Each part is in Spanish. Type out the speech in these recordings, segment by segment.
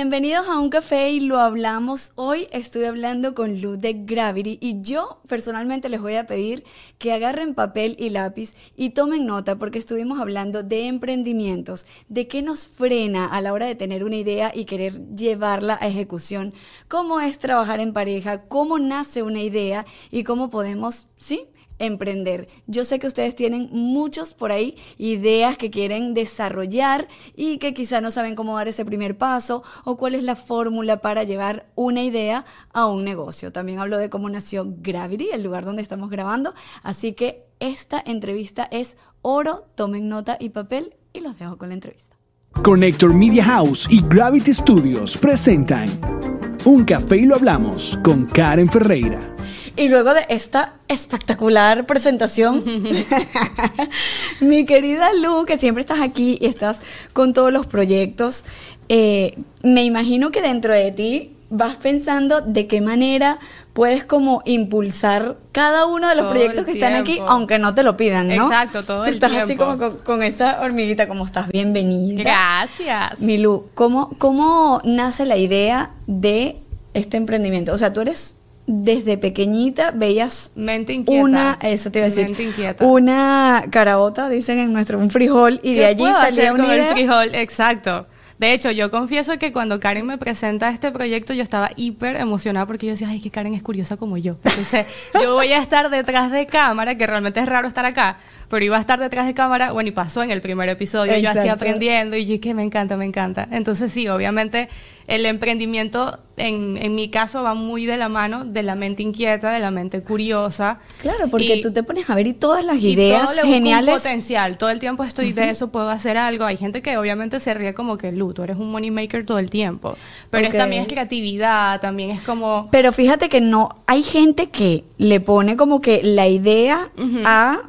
Bienvenidos a un café y lo hablamos. Hoy estoy hablando con Luz de Gravity y yo personalmente les voy a pedir que agarren papel y lápiz y tomen nota porque estuvimos hablando de emprendimientos, de qué nos frena a la hora de tener una idea y querer llevarla a ejecución, cómo es trabajar en pareja, cómo nace una idea y cómo podemos, ¿sí? Emprender. Yo sé que ustedes tienen muchos por ahí ideas que quieren desarrollar y que quizá no saben cómo dar ese primer paso o cuál es la fórmula para llevar una idea a un negocio. También hablo de cómo nació Gravity, el lugar donde estamos grabando. Así que esta entrevista es oro. Tomen nota y papel y los dejo con la entrevista. Connector Media House y Gravity Studios presentan Un café y lo hablamos con Karen Ferreira. Y luego de esta espectacular presentación, mi querida Lu, que siempre estás aquí y estás con todos los proyectos, eh, me imagino que dentro de ti vas pensando de qué manera puedes como impulsar cada uno de los proyectos que están aquí, aunque no te lo pidan, ¿no? Exacto, todo Tú estás así como con, esa hormiguita, como estás bienvenida. Gracias. Milu, ¿cómo, ¿cómo nace la idea de este emprendimiento? O sea, tú eres desde pequeñita veías mente inquieta. una, eso te iba a decir, una carabota, dicen en nuestro, un frijol y de allí salía un frijol, exacto. De hecho, yo confieso que cuando Karen me presenta este proyecto, yo estaba hiper emocionada porque yo decía, ay, que Karen es curiosa como yo. Entonces, yo voy a estar detrás de cámara, que realmente es raro estar acá, pero iba a estar detrás de cámara, bueno, y pasó en el primer episodio, yo así aprendiendo y yo que me encanta, me encanta. Entonces sí, obviamente el emprendimiento en, en, mi caso va muy de la mano de la mente inquieta, de la mente curiosa. Claro, porque tú te pones a ver y todas las ideas todo geniales. potencial, todo el tiempo estoy de eso, puedo hacer algo. Hay gente que obviamente se ríe como que, Lu, tú eres un money maker todo el tiempo. Pero también es creatividad, también es como... Pero fíjate que no, hay gente que le pone como que la idea a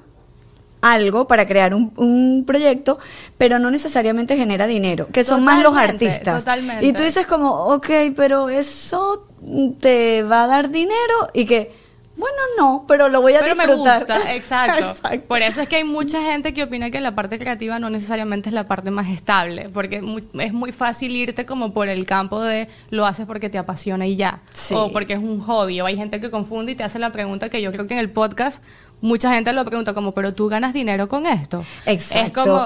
algo para crear un, proyecto, pero no necesariamente genera dinero, que son más los artistas. Totalmente. Y tú dices como, ok, pero eso te va a dar dinero y que, bueno, no, pero lo voy a pero disfrutar. Me gusta, exacto. Por eso es que hay mucha gente que opina que la parte creativa no necesariamente es la parte más estable, porque es muy, fácil irte como por el campo de lo haces porque te apasiona y ya, o porque es un hobby, o hay gente que confunde y te hace la pregunta que yo creo que en el podcast mucha gente lo pregunta como, pero tú ganas dinero con esto. Exacto. Es como,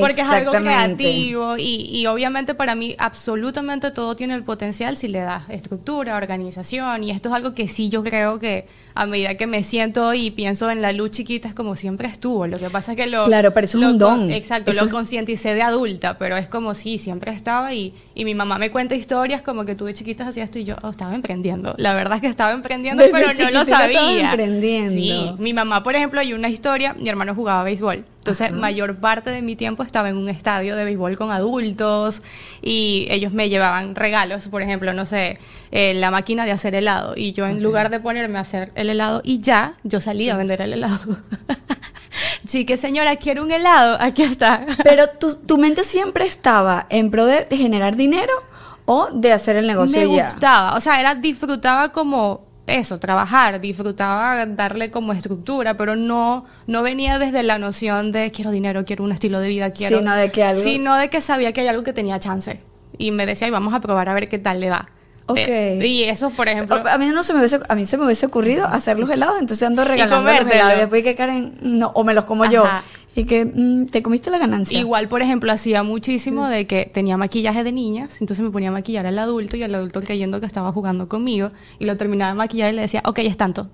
porque es algo creativo y, y, obviamente para mí absolutamente todo tiene el potencial si le das estructura, organización y esto es algo que sí yo creo que a medida que me siento y pienso en la luz chiquita es como siempre estuvo. Lo que pasa es que lo... Claro, pero eso es un don. Exacto, lo concienticé de adulta, pero es como sí, siempre estaba y, y mi mamá me cuenta historias como que tú de chiquita hacías esto y yo oh, estaba emprendiendo. La verdad es que estaba emprendiendo, pero no lo sabía. Estaba emprendiendo. Sí, mi mamá por ejemplo, hay una historia, mi hermano jugaba béisbol. Entonces, mayor parte de mi tiempo estaba en un estadio de béisbol con adultos y ellos me llevaban regalos, por ejemplo, no sé, eh, la máquina de hacer helado. Y yo, en lugar de ponerme a hacer el helado y ya, yo salía a vender el helado. sí, que señora, quiero un helado, aquí está. Pero tu, tu mente siempre estaba en pro de, generar dinero o de hacer el negocio me gustaba, o sea, era disfrutaba como eso, trabajar, disfrutaba darle como estructura, pero no, no venía desde la noción de quiero dinero, quiero un estilo de vida, quiero... Sino de que algo... Sino de que sabía que hay algo que tenía chance. Y me decía, y vamos a probar a ver qué tal le va. Ok. Eh, y eso, por ejemplo... A mí, no se me hubiese, a mí se me hubiese ocurrido hacer los helados, entonces ando regalando los helados. Y después que Karen... No, o me los como yo y que mm, te comiste la ganancia. Igual, por ejemplo, hacía muchísimo de que tenía maquillaje de niñas, entonces me ponía a maquillar al adulto y el adulto creyendo que estaba jugando conmigo y lo terminaba de maquillar y le decía, ok, es tanto.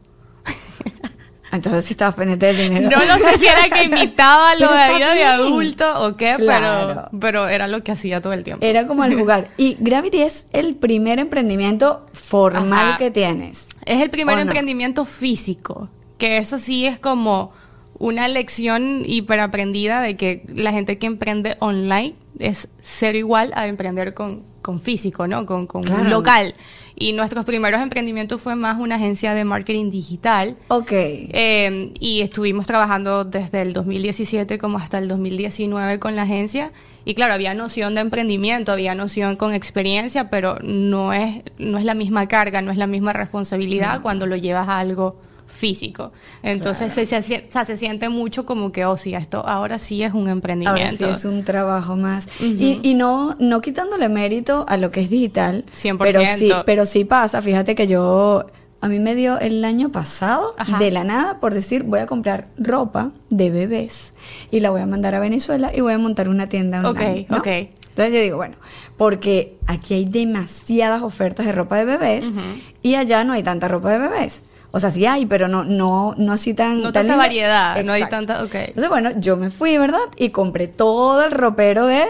Entonces si estabas pendiente del dinero. No, no sé si era que imitaba lo de vida de adulto o qué, pero, pero era lo que hacía todo el tiempo. Era como el jugar. Y Gravity es el primer emprendimiento formal que tienes. Es el primer emprendimiento físico, que eso sí es como una lección hiperaprendida de que la gente que emprende online es ser igual a emprender con, con físico, ¿no? Con, con un local. Y nuestros primeros emprendimientos fue más una agencia de marketing digital. Ok. Eh, y estuvimos trabajando desde el 2017 como hasta el 2019 con la agencia. Y claro, había noción de emprendimiento, había noción con experiencia, pero no es, no es la misma carga, no es la misma responsabilidad cuando lo llevas a algo físico. Entonces se, se, o sea, se siente mucho como que, oh sí, esto ahora sí es un emprendimiento. Ahora sí es un trabajo más. y, y, no, no quitándole mérito a lo que es digital. 100%. Pero sí, pero sí pasa. Fíjate que yo a mí me dio el año pasado, Ajá. de la nada, por decir, voy a comprar ropa de bebés y la voy a mandar a Venezuela y voy a montar una tienda online. Ok, ¿no? ok. Entonces yo digo, bueno, porque aquí hay demasiadas ofertas de ropa de bebés y allá no hay tanta ropa de bebés. O sea, sí hay, pero no, no, no así tan. No tan tanta variedad, no hay tanta- ok. Entonces, bueno, yo me fui, ¿verdad? Y compré todo el ropero de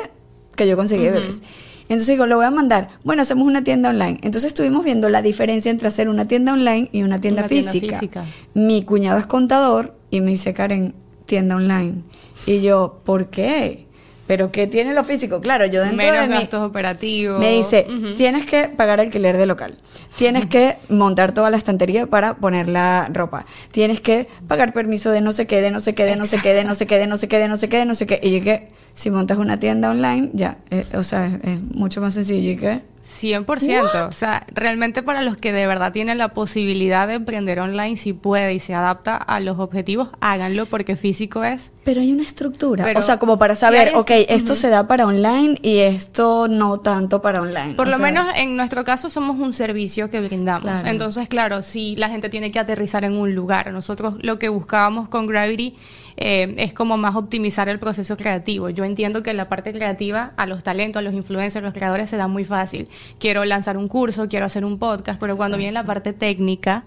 que yo conseguí de bebés. Entonces digo, lo voy a mandar. Bueno, hacemos una tienda online. Entonces estuvimos viendo la diferencia entre hacer una tienda online y una tienda, Una tienda física. física. Mi cuñado es contador y me dice, Karen, tienda online. Y yo, ¿por qué? ¿Pero qué tiene lo físico? Claro, yo dentro Menos de gastos operativos. Me dice, tienes que pagar alquiler de local. Tienes que montar toda la estantería para poner la ropa. Tienes que pagar permiso de no sé qué, de no sé qué, de no sé qué, de no sé qué, de no sé qué, de no sé qué, de no sé qué. Y yo que si montas una tienda online, ya, eh, o sea, es, es mucho más sencillo. ¿Y qué? 100%. O sea, realmente para los que de verdad tienen la posibilidad de emprender online, si puede y se adapta a los objetivos, háganlo porque físico es. Pero hay una estructura. Pero o sea, como para saber, hay ok, est- esto se da para online y esto no tanto para online. Por O lo sea, menos en nuestro caso somos un servicio que brindamos. Claro. Entonces, claro, si la gente tiene que aterrizar en un lugar. Nosotros lo que buscábamos con Gravity eh, es como más optimizar el proceso creativo. Yo entiendo que la parte creativa a los talentos, a los influencers, a los creadores se da muy fácil. Quiero lanzar un curso, quiero hacer un podcast, pero cuando viene la parte técnica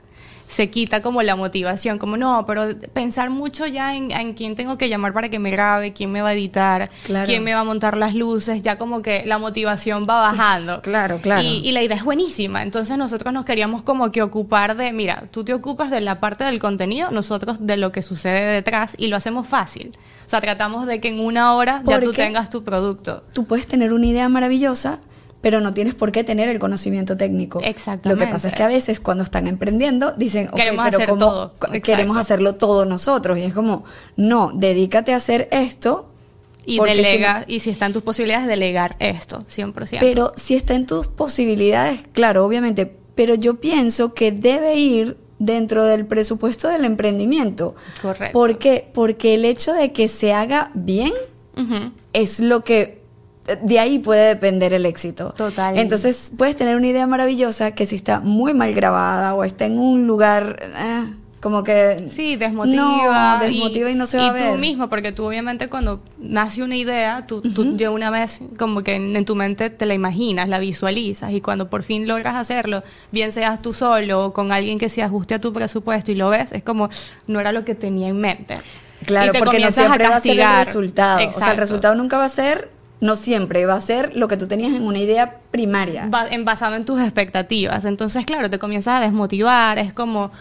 se quita como la motivación, como no, pero pensar mucho ya en, en quién tengo que llamar para que me grabe, quién me va a editar, Claro. quién me va a montar las luces, ya como que la motivación va bajando. Claro, claro. Y, y la idea es buenísima. Entonces nosotros nos queríamos como que ocupar de, mira, tú te ocupas de la parte del contenido, nosotros de lo que sucede detrás y lo hacemos fácil. O sea, tratamos de que en una hora ya tú tengas tu producto. tú puedes tener una idea maravillosa, pero no tienes por qué tener el conocimiento técnico. Exactamente. Lo que pasa es que a veces cuando están emprendiendo dicen, ok, Queremos pero hacer ¿cómo todo. Exacto. queremos hacerlo todo nosotros? Y es como, no, dedícate a hacer esto. Y si delega, no- y si están tus posibilidades, delegar esto, 100%. pero si está en tus posibilidades, claro, obviamente, pero yo pienso que debe ir dentro del presupuesto del emprendimiento. Correcto. ¿Por qué? Porque el hecho de que se haga bien es lo que de ahí puede depender el éxito. Total. Entonces puedes tener una idea maravillosa que si está muy mal grabada o está en un lugar eh, como que Sí, desmotiva. no, desmotiva y, no se va a ver. tú mismo, porque tú obviamente cuando nace una idea, tú, tú de una vez como que en, en tu mente te la imaginas, la visualizas y cuando por fin logras hacerlo, bien seas tú solo o con alguien que se ajuste a tu presupuesto y lo ves, es como no era lo que tenía en mente. Claro, Y te porque no siempre va a ser el resultado. O sea, el Exacto. resultado nunca va a ser, no siempre, va a ser lo que tú tenías en una idea primaria. ba- en basado en tus expectativas. Entonces, claro, te comienzas a desmotivar, es como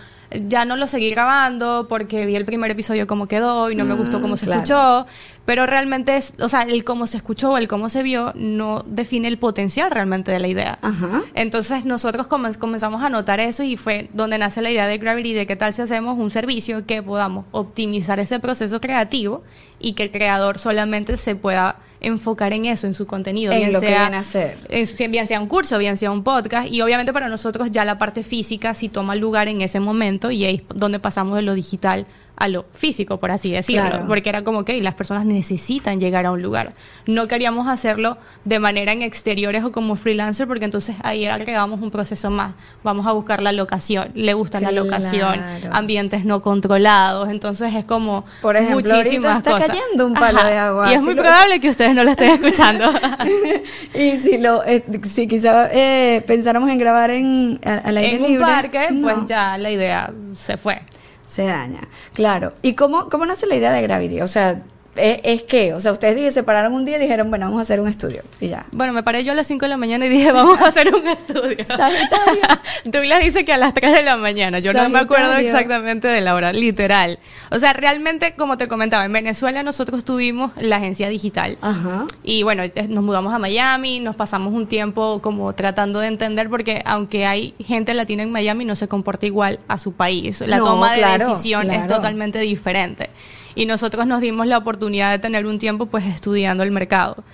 ya no lo seguí grabando porque vi el primer episodio como quedó y no me gustó cómo se claro. escuchó, pero realmente es, o sea, el cómo se escuchó o el cómo se vio no define el potencial realmente de la idea. Ajá. Entonces nosotros comen- comenzamos a notar eso y fue donde nace la idea de Gravity de qué tal si hacemos un servicio que podamos optimizar ese proceso creativo y que el creador solamente se pueda enfocar en eso, en su contenido, En bien lo que sea, viene a hacer. en- bien sea un curso, bien sea un podcast y obviamente para nosotros ya la parte física sí toma lugar en ese momento y ahí es donde pasamos de lo digital a lo físico, por así decirlo, Claro. porque era como que las personas necesitan llegar a un lugar. No queríamos hacerlo de manera en exteriores o como freelancer, porque entonces ahí agregamos un proceso más. Vamos a buscar la locación, le gusta la locación, ambientes no controlados, entonces es como Por ejemplo, muchísimas está cosas. cayendo un palo de agua, Y es muy lo- probable que ustedes no lo estén escuchando. y si lo, eh, si quizá eh, pensáramos en grabar en a- al aire en un parque, no. pues ya la idea se fue. Se daña. Claro. ¿Y cómo, cómo nace la idea de Gravity? O sea, ¿es, es qué? O sea, ustedes dije, se pararon un día y dijeron, bueno, vamos a hacer un estudio. Y ya. Bueno, me paré yo a las 5 de la mañana y dije, vamos a hacer un estudio. Sagitario. Douglas dice que a las 3 de la mañana. Yo no me acuerdo exactamente de la hora, literal. O sea, realmente, como te comentaba, en Venezuela nosotros tuvimos la agencia digital. Ajá. Y bueno, eh, nos mudamos a Miami, nos pasamos un tiempo como tratando de entender, porque aunque hay gente latina en Miami, no se comporta igual a su país. La No, toma de claro, decisión es totalmente diferente. Y nosotros nos dimos la oportunidad de tener un tiempo pues estudiando el mercado.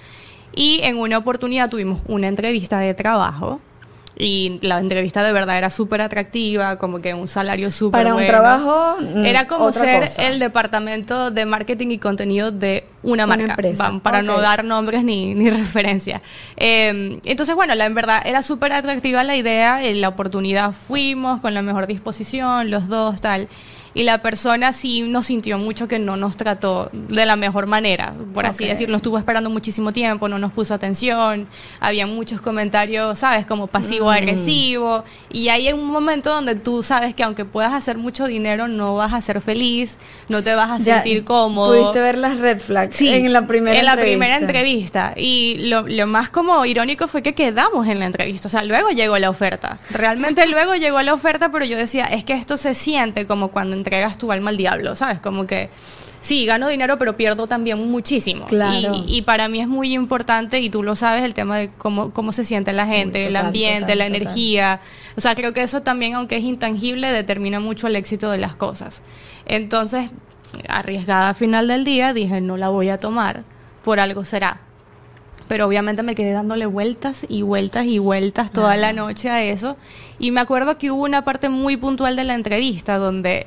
Y en una oportunidad tuvimos una entrevista de trabajo y la entrevista de verdad era súper atractiva, como que un salario súper Para un trabajo, mm, Era como ser cosa. el departamento de marketing y contenido de una Una marca, empresa. Para no dar nombres ni, ni referencia. Eh, entonces, bueno, la, en verdad era súper atractiva la idea, eh, la oportunidad fuimos con la mejor disposición, los dos, tal. Y la persona sí nos sintió mucho que no nos trató de la mejor manera, por así Ok. decirlo. Estuvo esperando muchísimo tiempo, no nos puso atención, había muchos comentarios, ¿sabes? Como pasivo-agresivo. Y hay un momento donde tú sabes que aunque puedas hacer mucho dinero, no vas a ser feliz, no te vas a Ya sentir cómodo. Pudiste ver las red flags Sí, en la primera en la entrevista. primera entrevista. Y lo, lo más como irónico fue que quedamos en la entrevista. O sea, luego llegó la oferta. Realmente luego llegó la oferta, pero yo decía, es que esto se siente como cuando entregas tu alma al diablo, ¿sabes? Como que sí, gano dinero, pero pierdo también muchísimo. Claro. Y, y para mí es muy importante, y tú lo sabes, el tema de cómo, cómo se siente la gente, Uy, el total, ambiente, total, la total. energía. O sea, creo que eso también, aunque es intangible, determina mucho el éxito de las cosas. Entonces, arriesgada al final del día, dije, no la voy a tomar, por algo será. Pero obviamente me quedé dándole vueltas y vueltas y vueltas toda la noche a eso. Y me acuerdo que hubo una parte muy puntual de la entrevista donde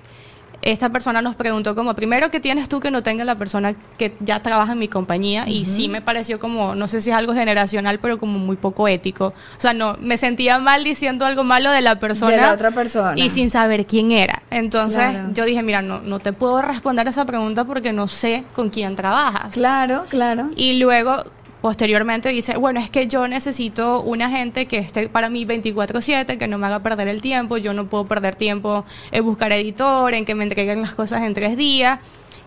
esta persona nos preguntó como, primero, ¿qué tienes tú que no tenga la persona que ya trabaja en mi compañía? Y sí me pareció como, no sé si es algo generacional, pero como muy poco ético. O sea, no, me sentía mal diciendo algo malo de la persona. De la otra persona. Y sin saber quién era. Entonces Claro. yo dije, mira, no, no te puedo responder esa pregunta porque no sé con quién trabajas. Claro, claro. Y luego, posteriormente, dice, bueno, es que yo necesito una gente que esté para mí 24/7, que no me haga perder el tiempo, yo no puedo perder tiempo en buscar editor, en que me entreguen las cosas en tres días.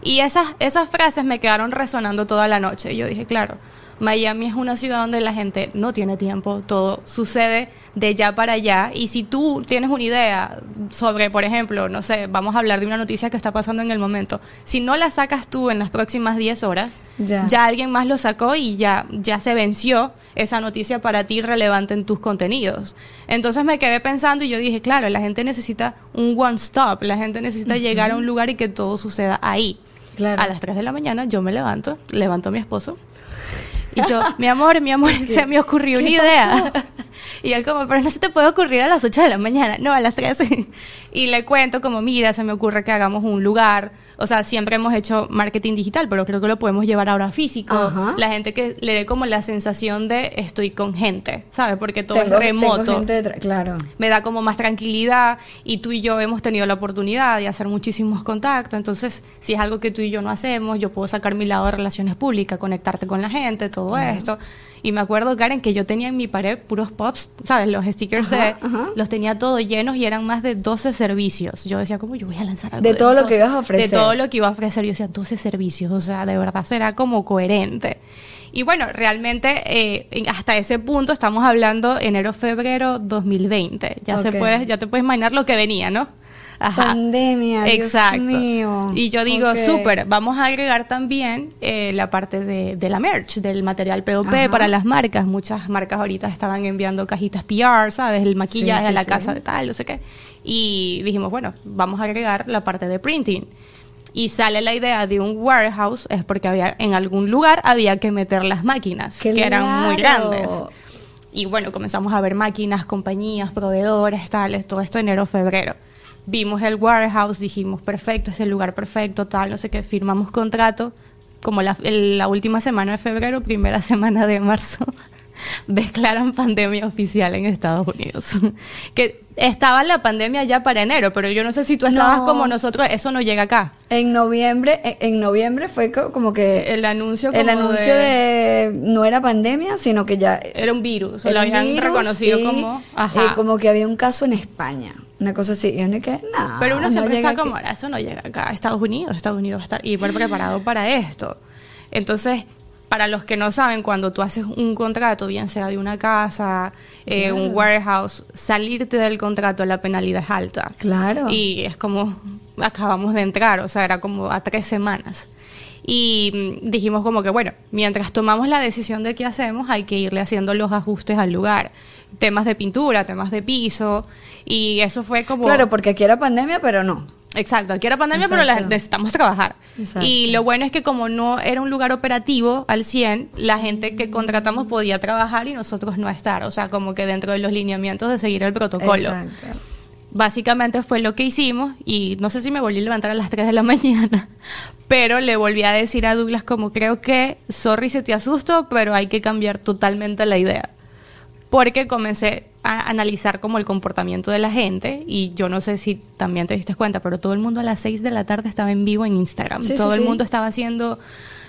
Y esas, esas frases me quedaron resonando toda la noche. Yo dije, claro, Miami es una ciudad donde la gente no tiene tiempo, todo sucede de ya para allá. Y si tú tienes una idea sobre, por ejemplo, no sé, vamos a hablar de una noticia que está pasando en el momento, si no la sacas tú en las próximas 10 horas, Ya. ya alguien más lo sacó y ya, ya se venció esa noticia para ti relevante en tus contenidos. Entonces me quedé pensando y yo dije, claro, la gente necesita un one stop, la gente necesita llegar a un lugar y que todo suceda ahí. Claro. A las 3 de la mañana yo me levanto, levanto a mi esposo y yo, mi amor, mi amor, se me ocurrió ¿Qué una idea. Y él como, pero no se te puede ocurrir a las 8 de la mañana, no, a las 3. Y le cuento como, mira, se me ocurre que hagamos un lugar. O sea, siempre hemos hecho marketing digital, pero creo que lo podemos llevar ahora físico. Ajá. La gente que le dé como la sensación de estoy con gente, ¿sabes? Porque todo Tengo- es remoto gente claro. me da como más tranquilidad y tú y yo hemos tenido la oportunidad de hacer muchísimos contactos, entonces si es algo que tú y yo no hacemos, yo puedo sacar mi lado de relaciones públicas, conectarte con la gente, todo esto. Y me acuerdo, Karen, que yo tenía en mi pared puros pops, ¿sabes? Los stickers de... Los tenía todos llenos y eran más de 12 servicios. Yo decía, como yo voy a lanzar algo De todo lo que 12, ibas a ofrecer. De todo lo que iba a ofrecer. Yo decía, 12 servicios. O sea, de verdad será como coherente. Y bueno, realmente eh, hasta ese punto estamos hablando enero, febrero 2020. Ya se Ok. puede, ya te puedes imaginar lo que venía, ¿no? Ajá. Pandemia, Dios Exacto. mío. Y yo digo, Ok. súper, vamos a agregar también eh, la parte de, de la merch, del material POP Ajá. para las marcas. Muchas marcas ahorita estaban enviando cajitas PR, ¿sabes? El maquillaje Sí, a sí, la sí. casa de tal, no sé qué. Y dijimos, bueno, vamos a agregar la parte de printing. Y sale la idea de un warehouse, es porque había en algún lugar había que meter las máquinas, ¡Qué que eran muy grandes. Y bueno, comenzamos a ver máquinas, compañías, proveedores, tales, todo esto enero, febrero. Vimos el warehouse, dijimos, perfecto, es el lugar perfecto, tal, no sé qué, firmamos contrato. Como la, la última semana de febrero, primera semana de marzo, declaran pandemia oficial en Estados Unidos. que estaba la pandemia ya para enero, pero yo no sé si tú estabas No. como nosotros, eso no llega acá. En noviembre, en, en noviembre fue co- como que El anuncio el como anuncio de... no era pandemia, sino que ya Era un virus, era lo habían virus reconocido y, como... eh, Ajá. como que había un caso en España, una cosa así. Y uno que, no, Pero uno no siempre llega está aquí". como, "Ah, eso no llega acá Estados Unidos, Estados Unidos va a estar hiper preparado para esto. Entonces, para los que no saben, cuando tú haces un contrato, bien sea de una casa, eh, un warehouse, salirte del contrato, la penalidad es alta. Claro. Y es como, acabamos de entrar, o sea, era como a tres semanas. Y mm, dijimos como que, bueno, mientras tomamos la decisión de qué hacemos, hay que irle haciendo los ajustes al lugar. Temas de pintura, temas de piso, y eso fue como... Claro, porque aquí era pandemia, pero no. Exacto, aquí era pandemia, pero la- necesitamos trabajar. Exacto. Y lo bueno es que como no era un lugar operativo al 100, la gente que contratamos podía trabajar y nosotros no estar. O sea, como que dentro de los lineamientos de seguir el protocolo. Exacto. Básicamente fue lo que hicimos y no sé si me volví a levantar a las 3 de la mañana, pero le volví a decir a Douglas como creo que, sorry si te asusto, pero hay que cambiar totalmente la idea. Porque comencé a analizar como el comportamiento de la gente y yo no sé si también te diste cuenta, pero todo el mundo a las 6 de la tarde estaba en vivo en Instagram. Sí, todo sí, el sí. mundo estaba haciendo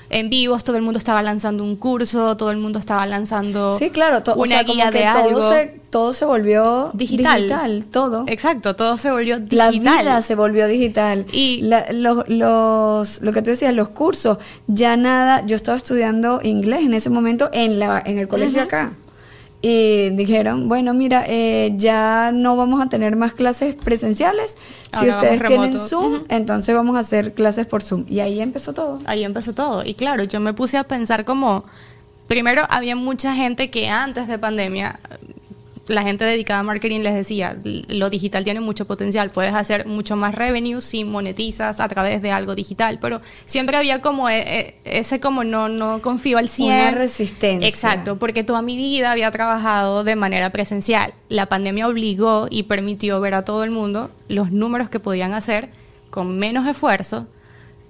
en vivos, todo el mundo estaba lanzando un curso, todo el mundo estaba lanzando Sí, claro, to- o una sea, como guía que de todo algo. Se, todo se volvió Digital. digital todo. Exacto, todo se volvió La digital. vida se volvió digital. Y- La- los, los- lo que tú decías, los cursos, ya nada, yo estaba estudiando inglés en ese momento en, la, en el colegio acá. Y dijeron, bueno, mira, eh, ya no vamos a tener más clases presenciales. Si ustedes tienen. Zoom, entonces vamos a hacer clases por Zoom. Y ahí empezó todo. Ahí empezó todo. Y claro, yo me puse a pensar como, primero había mucha gente que antes de pandemia, la gente dedicada a marketing les decía, lo digital tiene mucho potencial, puedes hacer mucho más revenue si monetizas a través de algo digital, pero siempre había como e- e- ese como no, no confío al 100. Una resistencia. Exacto, porque toda mi vida había trabajado de manera presencial. La pandemia obligó y permitió ver a todo el mundo los números que podían hacer con menos esfuerzo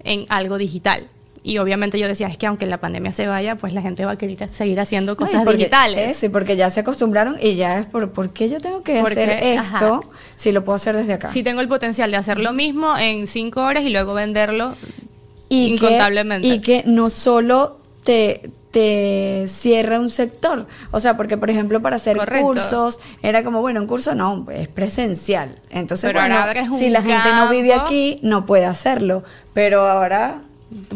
en algo digital. Y obviamente yo decía, es que aunque la pandemia se vaya, pues la gente va a querer seguir haciendo No, cosas porque- digitales. Y porque ya se acostumbraron y ya es por, ¿por qué yo tengo que Porque, hacer esto ajá. si lo puedo hacer desde acá? Sí tengo el potencial de hacer lo mismo en cinco horas y luego venderlo y incontablemente. Que, y que no solo te, te cierra un sector. O sea, porque por ejemplo para hacer Correcto. cursos era como, bueno, un curso no, es presencial. Entonces, Pero bueno, ahora abres un si la gente no vive aquí, no puede hacerlo. Pero ahora...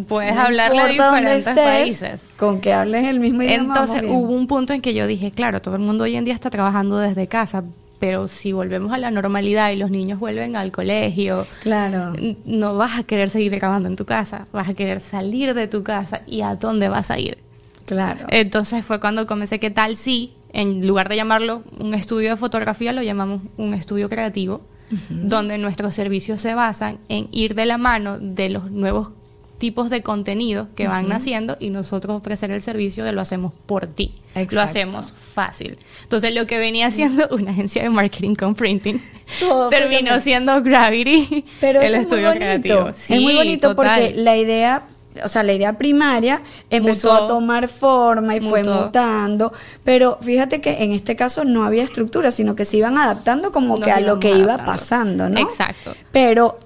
puedes no hablarle dónde diferentes estés, países. Con que hables el mismo idioma. Entonces hubo un punto en que yo dije, claro, todo el mundo hoy en día está trabajando desde casa, pero si volvemos a la normalidad y los niños vuelven al colegio, Claro. no vas a querer seguir grabando en tu casa, vas a querer salir de tu casa y a dónde vas a ir. Claro. Entonces fue cuando comencé que tal sí, en lugar de llamarlo un estudio de fotografía, lo llamamos un estudio creativo, donde nuestros servicios se basan en ir de la mano de los nuevos tipos de contenido que van naciendo y nosotros ofrecer el servicio de lo hacemos por ti. Lo Exacto. hacemos fácil. Entonces lo que venía siendo una agencia de marketing con printing Todo terminó siendo Gravity, Pero el es estudio creativo. es muy bonito total. porque la idea, o sea, la idea primaria empezó Mutó. a tomar forma y fue mutando, pero fíjate que en este caso no había estructura, sino que se iban adaptando como que a lo que iba pasando, ¿no? Exacto. Pero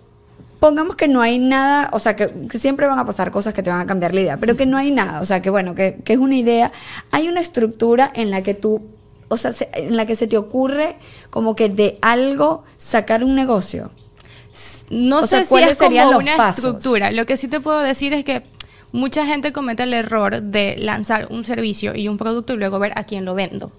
pongamos que no hay nada, o sea, que, que siempre van a pasar cosas que te van a cambiar la idea, pero que no hay nada, o sea, que bueno, que, que es una idea, hay una estructura en la que tú, o sea, se- en la que se te ocurre como que de algo sacar un negocio. No O sé sea, si ¿cuáles es como una pasos? estructura. Lo que sí te puedo decir es que mucha gente comete el error de lanzar un servicio y un producto y luego ver a quién lo vendo.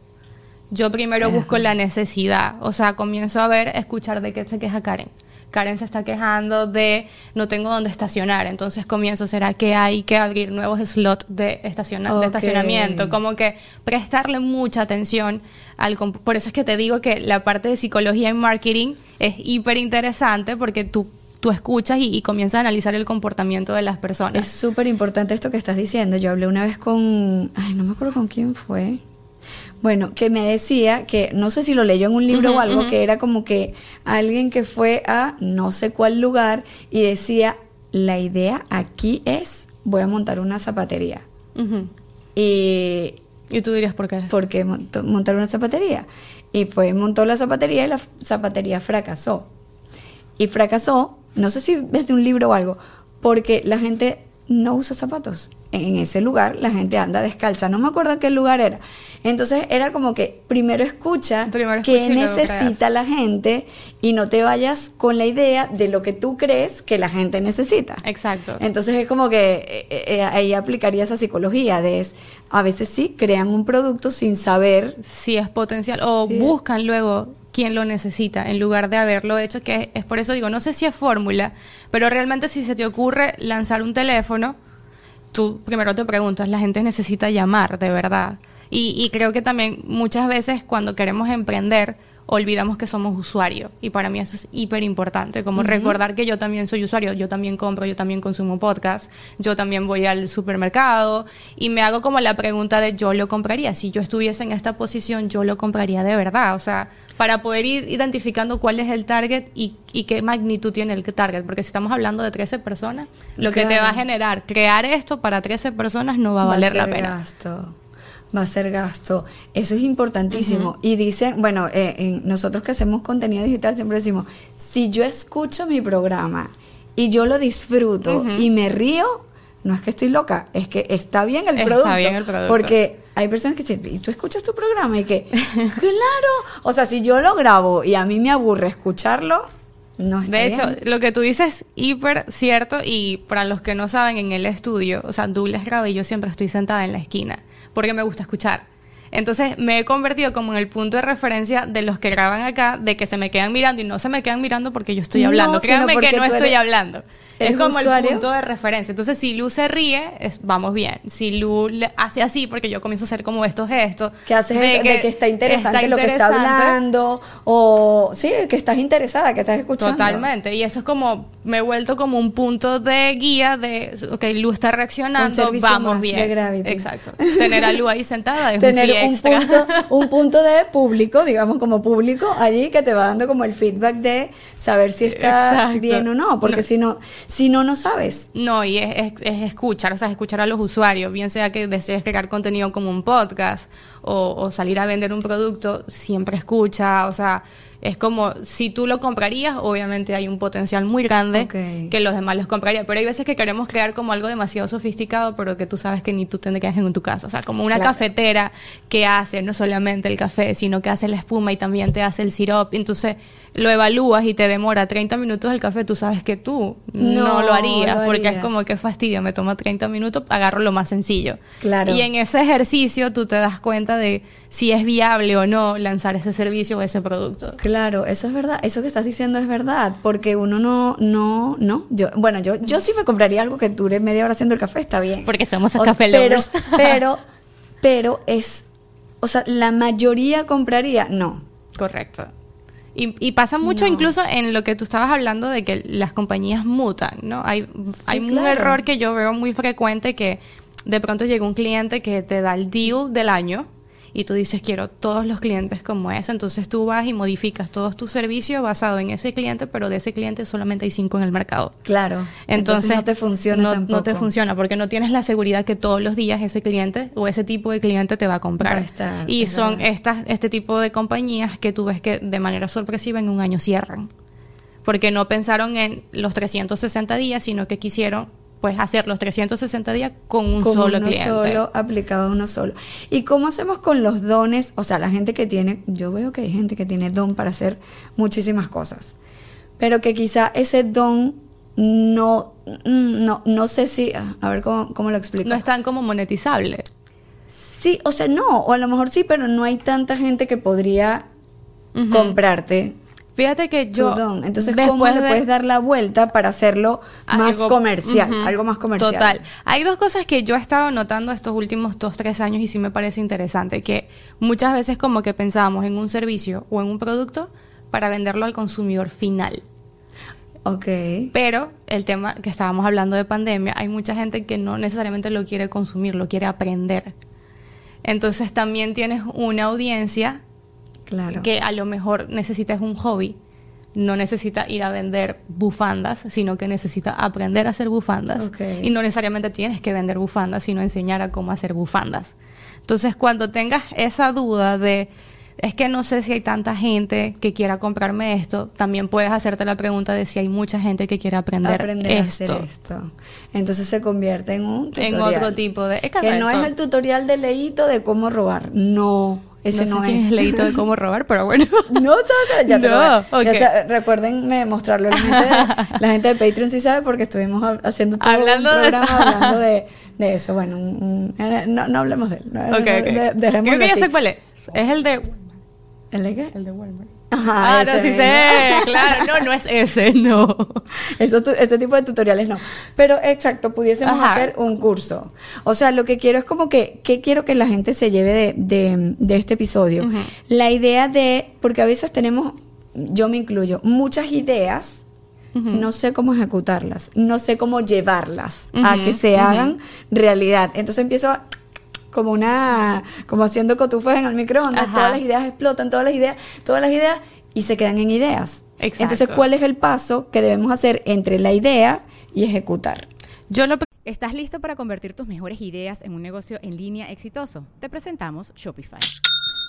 Yo primero busco la necesidad, o sea, comienzo a ver, escuchar de qué se queja Karen. Karen se está quejando de no tengo dónde estacionar, entonces comienzo, ¿será que hay que abrir nuevos slots de, estaciona- de estacionamiento? Como que prestarle mucha atención al... Por eso es que te digo que la parte de psicología en marketing es hiper interesante porque tú, tú escuchas y, y comienzas a analizar el comportamiento de las personas. Es súper importante esto que estás diciendo. Yo hablé una vez con, ay, no me acuerdo con quién fue. Bueno, que me decía que, no sé si lo leyó en un libro o algo, que era como que alguien que fue a no sé cuál lugar y decía, la idea aquí es, voy a montar una zapatería. Y, Y tú dirías por qué. ¿por qué montó- montar una zapatería? Y fue, montó la zapatería y la zapatería fracasó. Y fracasó, no sé si es de un libro o algo, porque la gente no usa zapatos. En ese lugar la gente anda descalza. No me acuerdo qué lugar era. Entonces era como que primero escucha Primero qué necesita creas. la gente y no te vayas con la idea de lo que tú crees que la gente necesita. Exacto. Entonces es como que eh, eh, ahí aplicaría esa psicología de es, a veces sí crean un producto sin saber si es potencial o buscan luego quién lo necesita en lugar de haberlo hecho, que es por eso digo, no sé si es fórmula, pero realmente si se te ocurre lanzar un teléfono, tú primero te preguntas, la gente necesita llamar, de verdad. Y, y creo que también muchas veces cuando queremos emprender olvidamos que somos usuarios. Y para mí eso es hiper importante, como recordar que yo también soy usuario, yo también compro, yo también consumo podcast, yo también voy al supermercado y me hago como la pregunta de yo lo compraría. Si yo estuviese en esta posición, yo lo compraría de verdad. O sea, para poder ir identificando cuál es el target y, y qué magnitud tiene el target. Porque si estamos hablando de 13 personas, lo que te va a generar crear esto para 13 personas no va a valer la pena. Gasto va a ser gasto. Eso es importantísimo. Y dicen, bueno, eh, nosotros que hacemos contenido digital siempre decimos, si yo escucho mi programa y yo lo disfruto y me río, no es que estoy loca, es que está bien el, producto, bien el producto. Porque hay personas que dicen, ¿y tú escuchas tu programa? Y que, claro, o sea, si yo lo grabo y a mí me aburre escucharlo, no De hecho, lo que tú dices es hiper cierto y para los que no saben, en el estudio, o sea, Douglas graba y yo siempre estoy sentada en la esquina porque me gusta escuchar. Entonces me he convertido como en el punto de referencia de los que graban acá, de que se me quedan mirando y no se me quedan mirando porque yo estoy hablando. Créanme que no estoy hablando. Es como el punto de referencia. Entonces, si Lu se ríe, vamos bien. Si Lu hace así, porque yo comienzo a hacer como estos gestos. Que hace de, que, está interesante lo que está hablando. O sí, que estás interesada, que estás escuchando. Totalmente. Y eso es como, me he vuelto como un punto de guía de, ok, Lu está reaccionando, vamos bien. Exacto. Tener a Lu ahí sentada es Tener un, punto, un punto de público, digamos como público, allí que te va dando como el feedback de saber si está bien o no. Porque si no si no, no sabes. No, y es, escuchar, o sea, escuchar a los usuarios, bien sea que desees crear contenido como un podcast o, salir a vender un producto, siempre escucha, o sea, es como si tú lo comprarías, obviamente hay un potencial muy grande que los demás los comprarían. Pero hay veces que queremos crear como algo demasiado sofisticado, pero que tú sabes que ni tú tendrías en tu casa. O sea, como una cafetera que hace no solamente el café, sino que hace la espuma y también te hace el sirope. Entonces, lo evalúas y te demora 30 minutos el café, tú sabes que tú no, lo, harías, porque es como que fastidio, me toma 30 minutos, agarro lo más sencillo. Claro. Y en ese ejercicio tú te das cuenta de si es viable o no lanzar ese servicio o ese producto. Claro, eso es verdad, eso que estás diciendo es verdad, porque uno no, no, no, yo, bueno, yo, yo sí me compraría algo que dure media hora haciendo el café, está bien. Porque somos a café lovers. Pero, pero, pero es, o sea, la mayoría compraría, no. Correcto. Y, pasa mucho incluso en lo que tú estabas hablando de que las compañías mutan, ¿no? Hay, hay un error que yo veo muy frecuente que de pronto llega un cliente que te da el deal del año y tú dices, quiero todos los clientes como ese. Entonces tú vas y modificas todos tus servicios basado en ese cliente, pero de ese cliente solamente hay cinco en el mercado. Claro. Entonces, no te funciona no, No te funciona porque no tienes la seguridad que todos los días ese cliente o ese tipo de cliente te va a comprar. y son estas, este tipo de compañías que tú ves que de manera sorpresiva en un año cierran. Porque no pensaron en los 360 días, sino que quisieron pues hacer los 360 días con un solo uno solo, aplicado a uno solo. ¿Y cómo hacemos con los dones? O sea, la gente que tiene, yo veo que hay gente que tiene don para hacer muchísimas cosas, pero que quizá ese don no, no, no sé si, a ver cómo, cómo lo explico. No es tan como monetizable. Sí, o sea, no, o a lo mejor sí, pero no hay tanta gente que podría comprarte Fíjate que yo. Entonces, ¿cómo le puedes dar la vuelta para hacerlo más comercial? Algo más comercial. Total. Hay dos cosas que yo he estado notando estos últimos dos, tres años y sí me parece interesante. Que muchas veces, como que pensábamos en un servicio o en un producto para venderlo al consumidor final. Ok. Pero el tema que estábamos hablando de pandemia, hay mucha gente que no necesariamente lo quiere consumir, lo quiere aprender. Entonces también tienes una audiencia que a lo mejor necesitas un hobby, no necesita ir a vender bufandas, sino que necesita aprender a hacer bufandas. Y no necesariamente tienes que vender bufandas, sino enseñar a cómo hacer bufandas. Entonces, cuando tengas esa duda de, es que no sé si hay tanta gente que quiera comprarme esto, también puedes hacerte la pregunta de si hay mucha gente que quiere aprender, aprender esto. A hacer esto. Entonces se convierte en un tutorial. En otro tipo de... que no es el tutorial de leíto de cómo robar, no ese no, sé es. leíto de cómo robar, pero bueno. no, ya, no, okay. recuérdenme mostrarlo. La gente, de, la gente, de, Patreon sí sabe porque estuvimos haciendo todo hablando un programa de hablando de, de, eso. Bueno, eh, no, no, hablemos de él. okay, okay. Creo que ya sé cuál es. Es el de... ¿El de qué? El de Walmart. Ajá, ah, ese sí sé, claro, no, no es ese, no. Eso, ese tipo de tutoriales no. Pero exacto, pudiésemos Ajá. hacer un curso. O sea, lo que quiero es como que, ¿qué quiero que la gente se lleve de, de- de este episodio? La idea de, porque a veces tenemos, yo me incluyo, muchas ideas, no sé cómo ejecutarlas, no sé cómo llevarlas a que se hagan realidad. Entonces empiezo a como una como haciendo cotufas en el microondas, Ajá. todas las ideas explotan, todas las ideas, todas las ideas y se quedan en ideas. Exacto. Entonces, ¿cuál es el paso que debemos hacer entre la idea y ejecutar? Yo lo ¿Estás listo para convertir tus mejores ideas en un negocio en línea exitoso? Te presentamos Shopify.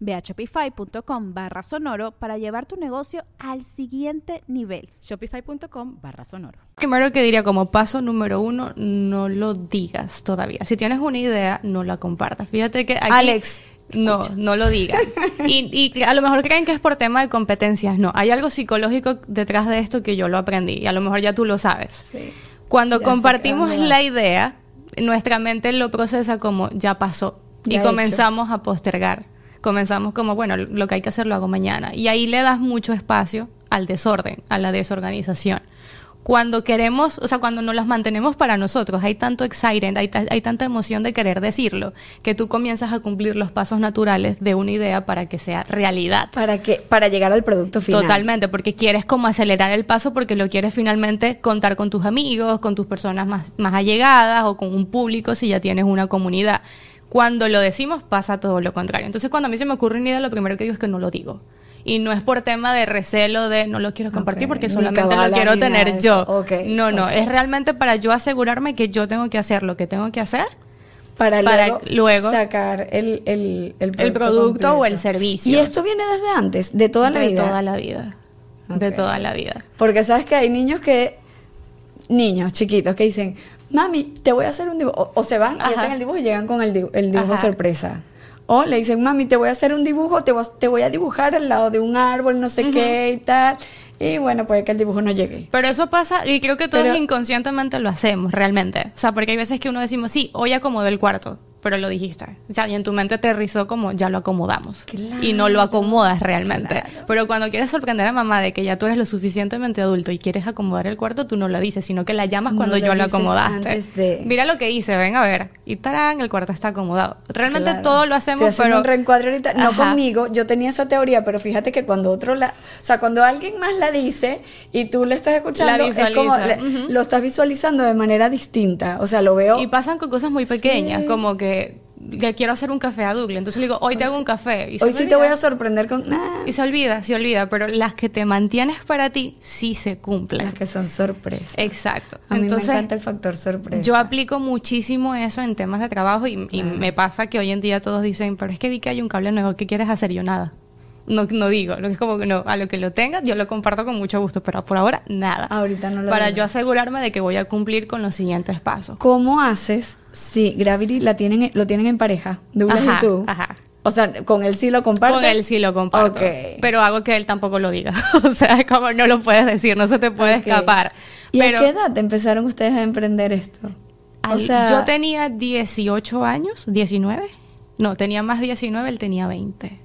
Ve a shopify.com barra sonoro para llevar tu negocio al siguiente nivel. Shopify.com barra sonoro. primero que diría como paso número uno, no lo digas todavía. Si tienes una idea, no la compartas. Fíjate que aquí... Alex, No, no lo digan. Y, y a lo mejor creen que es por tema de competencias. No, hay algo psicológico detrás de esto que yo lo aprendí y a lo mejor ya tú lo sabes. Sí. Cuando Ya compartimos la idea, nuestra mente lo procesa como ya pasó y Ya hecho. comenzamos a postergar. Comenzamos como, bueno, lo que hay que hacer lo hago mañana. Y ahí le das mucho espacio al desorden, a la desorganización. Cuando queremos, o sea, cuando nos las mantenemos para nosotros, hay tanto excitement, hay, hay tanta emoción de querer decirlo, que tú comienzas a cumplir los pasos naturales de una idea para que sea realidad. Para que para llegar al producto final. Totalmente, porque quieres como acelerar el paso porque lo quieres finalmente contar con tus amigos, con tus personas más, más allegadas o con un público si ya tienes una comunidad. Cuando lo decimos pasa todo lo contrario. Entonces cuando a mí se me ocurre una idea, lo primero que digo es que no lo digo. Y no es por tema de recelo de no lo quiero compartir Ok, porque solamente lo quiero tener de yo. eso. Ok, no, no, ok. es realmente para yo asegurarme que yo tengo que hacer lo que tengo que hacer para, para luego, luego sacar el, el, el producto, el producto o el servicio. Y esto viene desde antes, de toda la de vida. toda la vida. De Ok. toda la vida. Porque sabes que hay niños que, niños chiquitos que dicen, mami, te voy a hacer un dibujo. O, o se van y Ajá. hacen el dibujo y llegan con el, dibu- el dibujo Ajá. sorpresa. O le dicen, mami, te voy a hacer un dibujo, te voy, a- te voy a dibujar al lado de un árbol, no sé qué y tal. Y bueno, puede que el dibujo no llegue. Pero eso pasa y creo que todos Pero- inconscientemente lo hacemos realmente. O sea, porque hay veces que uno decimos, sí, hoy acomodé el cuarto, pero lo dijiste. O sea, y en tu mente aterrizó como ya lo acomodamos. y no lo acomodas realmente. Pero cuando quieres sorprender a mamá de que ya tú eres lo suficientemente adulto y quieres acomodar el cuarto, tú no lo dices, sino que la llamas No cuando lo yo lo acomodaste. antes de- Mira lo que hice, ven a ver. Y tarán, el cuarto está acomodado. Realmente Claro. todo lo hacemos, Estoy pero... un reencuadre ahorita, no Ajá. conmigo, yo tenía esa teoría, pero fíjate que cuando otro la, o sea, cuando alguien más la dice y tú la estás escuchando, La es como le- lo estás visualizando de manera distinta, o sea, lo veo Y pasan con cosas muy pequeñas, Sí. como que, que quiero hacer un café a Dougle. Entonces le digo, hoy te hago un café. Y Hoy sí te voy a sorprender con nah, Y se olvida, se olvida, pero las que te mantienes para ti sí se cumplen. las que son sorpresas. Exacto. A mí Entonces, me encanta el factor sorpresa. yo aplico muchísimo eso en temas de trabajo y, y me pasa que hoy en día todos dicen, pero es que vi que hay un cable nuevo, ¿qué quieres hacer? Yo nada. No, no digo, lo que es como que no, a lo que lo tenga, yo lo comparto con mucho gusto, pero por ahora nada. Ahorita no lo Para digo. yo asegurarme de que voy a cumplir con los siguientes pasos. ¿Cómo haces si Gravity la tienen, lo tienen en pareja? Ajá, y tú. ajá. O sea, con él sí lo compartes. Con él sí lo comparto. Ok. Pero hago que él tampoco lo diga. o sea, es como no lo puedes decir, no se te puede escapar. ¿Y pero a qué edad empezaron ustedes a emprender esto? O sea, yo tenía 18 años, 19. No, tenía más 19, él tenía 20.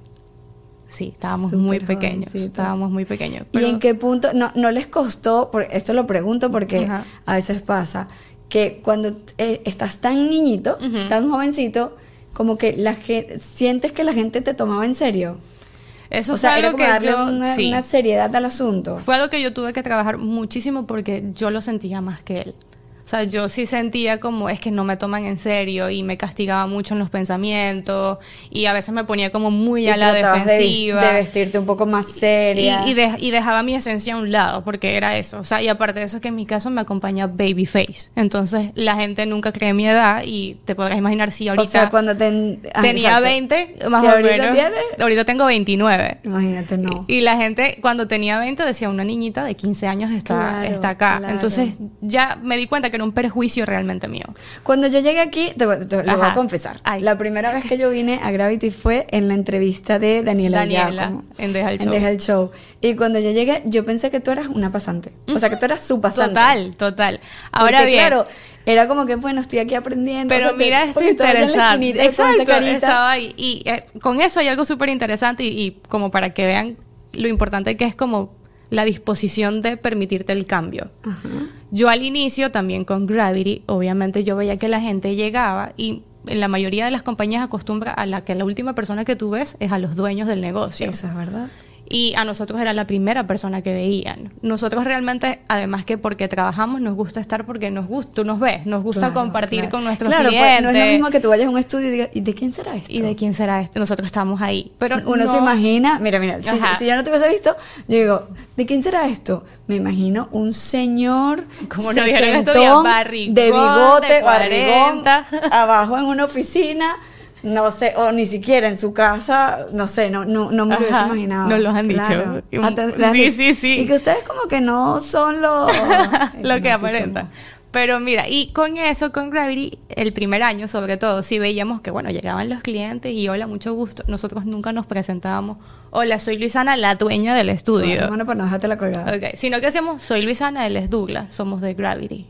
Sí, estábamos muy pequeños. jovencitos. Estábamos muy pequeños. ¿Y en qué punto? No, no les costó, por, esto lo pregunto porque Ajá. a veces pasa, que cuando eh, estás tan niñito, tan jovencito, como que la gente, sientes que la gente te tomaba en serio. Eso o sea, fue era algo como que darle yo... una, sí. una seriedad al asunto. Fue algo que yo tuve que trabajar muchísimo porque yo lo sentía más que él. O sea, yo sí sentía como es que no me toman en serio y me castigaba mucho en los pensamientos y a veces me ponía como muy a Y la tratabas de- defensiva. De, vestirte un poco más seria. Y, y de- y dejaba mi esencia a un lado, porque era eso. O sea, y aparte de eso, que en mi caso me acompaña Babyface. Entonces, la gente nunca cree mi edad y te podrás imaginar si ahorita o sea, cuando ten- ah, tenía exacto. 20, más Si o ahorita menos. tienes, Ahorita tengo 29. Imagínate, no. Y la gente, cuando tenía 20, decía, una niñita de 15 años está, Claro, está acá. claro. Entonces, ya me di cuenta que era un perjuicio realmente mío. Cuando yo llegué aquí, te, voy- te lo voy a confesar. Ay. La primera vez que yo vine a Gravity fue en la entrevista de Daniela, Daniela, Giacomo, en Deja el en Show. Deja el Show. Y cuando yo llegué, yo pensé que tú eras una pasante. O sea, que tú eras su pasante. Total, total. Ahora Porque, bien. claro, era como que, bueno, estoy aquí aprendiendo. Pero o sea, te- mira, esto en interesante. Exacto, estaba ahí. Y eh, con eso hay algo súper interesante y, y como para que vean lo importante que es como la disposición de permitirte el cambio. Yo al inicio también con Gravity, obviamente yo veía que la gente llegaba y en la mayoría de las compañías acostumbra a la que la última persona que tú ves es a los dueños del negocio. Eso es verdad. Y a nosotros era la primera persona que veían. Nosotros realmente, además que porque trabajamos, nos gusta estar porque nos gusta, tú nos ves, nos gusta Claro, compartir claro. con nuestros claro, pues, clientes. no es lo mismo que tú vayas a un estudio y digas, ¿y de quién será esto? ¿Y de quién será esto? Nosotros estamos ahí. Pero Uno no- se imagina, mira, mira, si, si yo no te hubiese visto, yo digo, ¿de quién será esto? Me imagino un señor Como no dijeron barrigón, de bigote, de barrigón, 40. abajo en una oficina, no sé, o ni siquiera en su casa, no sé, no, no, no me lo hubiese imaginado. nos los han dicho. Claro. Y- Ah, han sí, dicho. sí, sí. Y que ustedes como que no son los... lo que No, sí aparenta. somos. Pero mira, y con eso, con Gravity, el primer año sobre todo, sí veíamos que, bueno, llegaban los clientes y hola, mucho gusto. Nosotros nunca nos presentábamos, hola, soy Luisana, la dueña del estudio. Bueno, para no dejarte la colgada. Ok, sino que decíamos, soy Luisana, él es Douglas, somos de Gravity.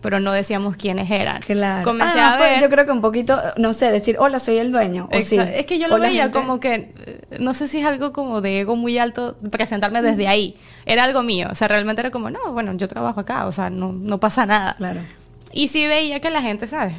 Pero no decíamos quiénes eran. Claro. Comencé Además, a pues, yo creo que un poquito, no sé, decir, hola, soy el dueño. O sí. Es que yo lo veía gente- como que, no sé si es algo como de ego muy alto presentarme desde ahí. Era algo mío, o sea, realmente era como, no, bueno, yo trabajo acá, o sea, no, no pasa nada. Claro. Y sí veía que la gente, ¿sabes?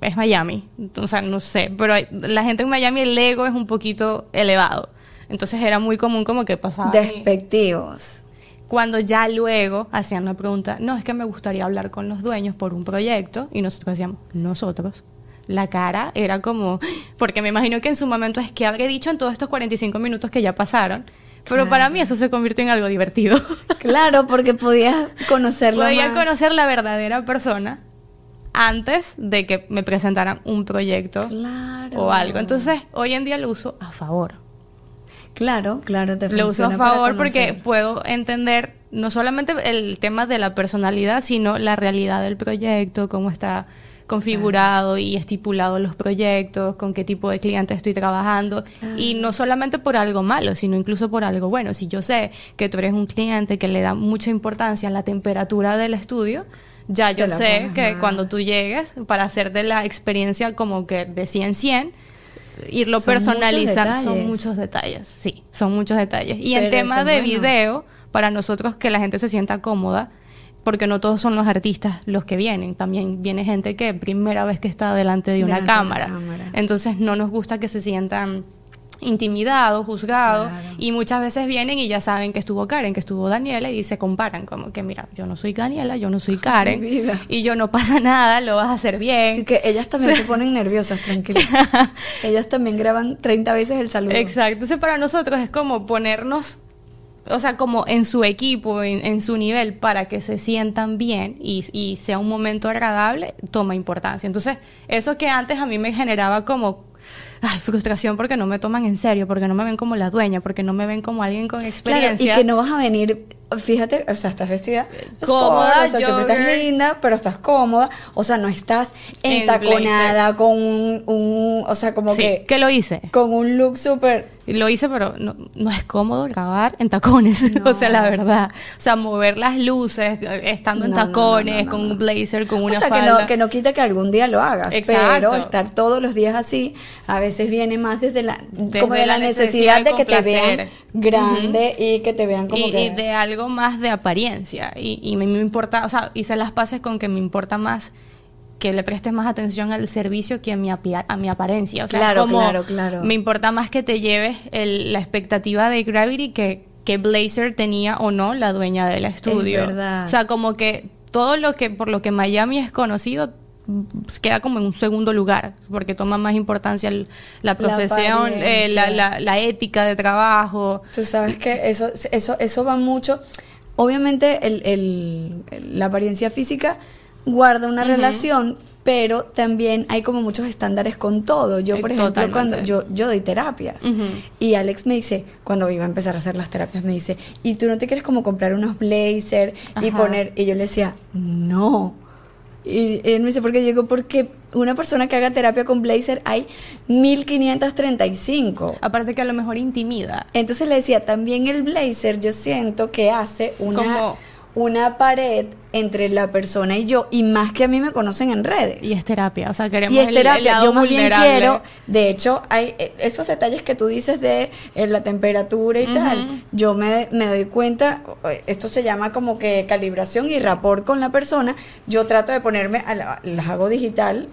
Es Miami, o sea, no sé, pero hay- la gente en Miami el ego es un poquito elevado. Entonces era muy común como que pasaba. Despectivos. Cuando ya luego hacían la pregunta, no, es que me gustaría hablar con los dueños por un proyecto, y nosotros decíamos, nosotros. La cara era como, porque me imagino que en su momento es que habré dicho en todos estos 45 minutos que ya pasaron, pero Claro. para mí eso se convirtió en algo divertido. Claro, porque podías conocerlo Podía más. conocer la verdadera persona antes de que me presentaran un proyecto Claro. o algo. Entonces, hoy en día lo uso a favor. Claro, claro, te Lo uso a favor porque puedo entender no solamente el tema de la personalidad, sino la realidad del proyecto, cómo está configurado y estipulado los proyectos, con qué tipo de cliente estoy trabajando. Y no solamente por algo malo, sino incluso por algo bueno. Si yo sé que tú eres un cliente que le da mucha importancia a la temperatura del estudio, ya yo sé que más. cuando tú llegues, para hacerte la experiencia como que de 100 100, irlo Son muchos personalizando, son muchos detalles, sí, son muchos detalles. Y en tema de bueno. video, para nosotros que la gente se sienta cómoda, porque no todos son los artistas los que vienen, también viene gente que primera vez que está delante de una Delante de cámara. Entonces no nos gusta que se sientan intimidados, juzgados, Claro. y muchas veces vienen y ya saben que estuvo Karen, que estuvo Daniela, y se comparan, como que mira, yo no soy Daniela, yo no soy Karen, y yo no pasa nada, lo vas a hacer bien. Así que ellas también se ponen nerviosas, tranquilas. ellas también graban 30 veces el saludo. Exacto. Entonces, para nosotros es como ponernos, o sea, como en su equipo, en, en su nivel, para que se sientan bien y, y sea un momento agradable, toma importancia. Entonces, eso que antes a mí me generaba como ay, frustración porque no me toman en serio, porque no me ven como la dueña, porque no me ven como alguien con Claro, experiencia. y que no vas a venir, fíjate, o sea, estás vestida Cómoda, sport, o sea, siempre estás linda, pero estás cómoda, o sea, no estás En entaconada con un, un, o sea, como Sí, que que lo hice. con un look súper Lo hice, pero no, no es cómodo grabar en tacones, o sea, la verdad. O sea, mover las luces, eh, estando en No, tacones, con un blazer, con una o sea, que falda. no, que no quita que algún día lo hagas, Exacto. pero estar todos los días así, a veces viene más desde la, Desde como de la, la necesidad, necesidad de que te vean grande y que te vean como y, que... y de algo más de apariencia. Y, y me, me importa, o sea, hice las paces con que me importa más que le prestes más atención al servicio que a mi, a mi apariencia. O sea, Claro, como claro, claro. me importa más que te lleves el- la expectativa de Gravity que, que Blazer tenía o no la dueña del estudio. verdad. O sea, como que todo lo que, por lo que Miami es conocido, queda como en un segundo lugar, porque toma más importancia el- la profesión, eh, la, la- la ética de trabajo. Tú sabes que eso, eso, eso va mucho. Obviamente el, el- la apariencia física guarda una relación, pero también hay como muchos estándares con todo. Yo, Eh, por ejemplo, totalmente. cuando yo, yo doy terapias Ujú. y Alex me dice, cuando iba a empezar a hacer las terapias, me dice, ¿y tú no te quieres como comprar unos blazer y poner? Y yo le decía, no. Y él me dice, ¿por qué? Yo digo, porque una persona que haga terapia con blazer hay 1535. Aparte que a lo mejor intimida. Entonces le decía, también el blazer yo siento que hace una, Como- una pared entre la persona y yo, y más que a mí me conocen en redes. Y es terapia, o sea, queremos Y es el- el terapia, lado yo más bien quiero, de hecho, hay eh, esos detalles que tú dices de eh, la temperatura y tal, yo me, me doy cuenta, eh, esto se llama como que calibración y rapport con la persona, yo trato de ponerme, a la- las hago digital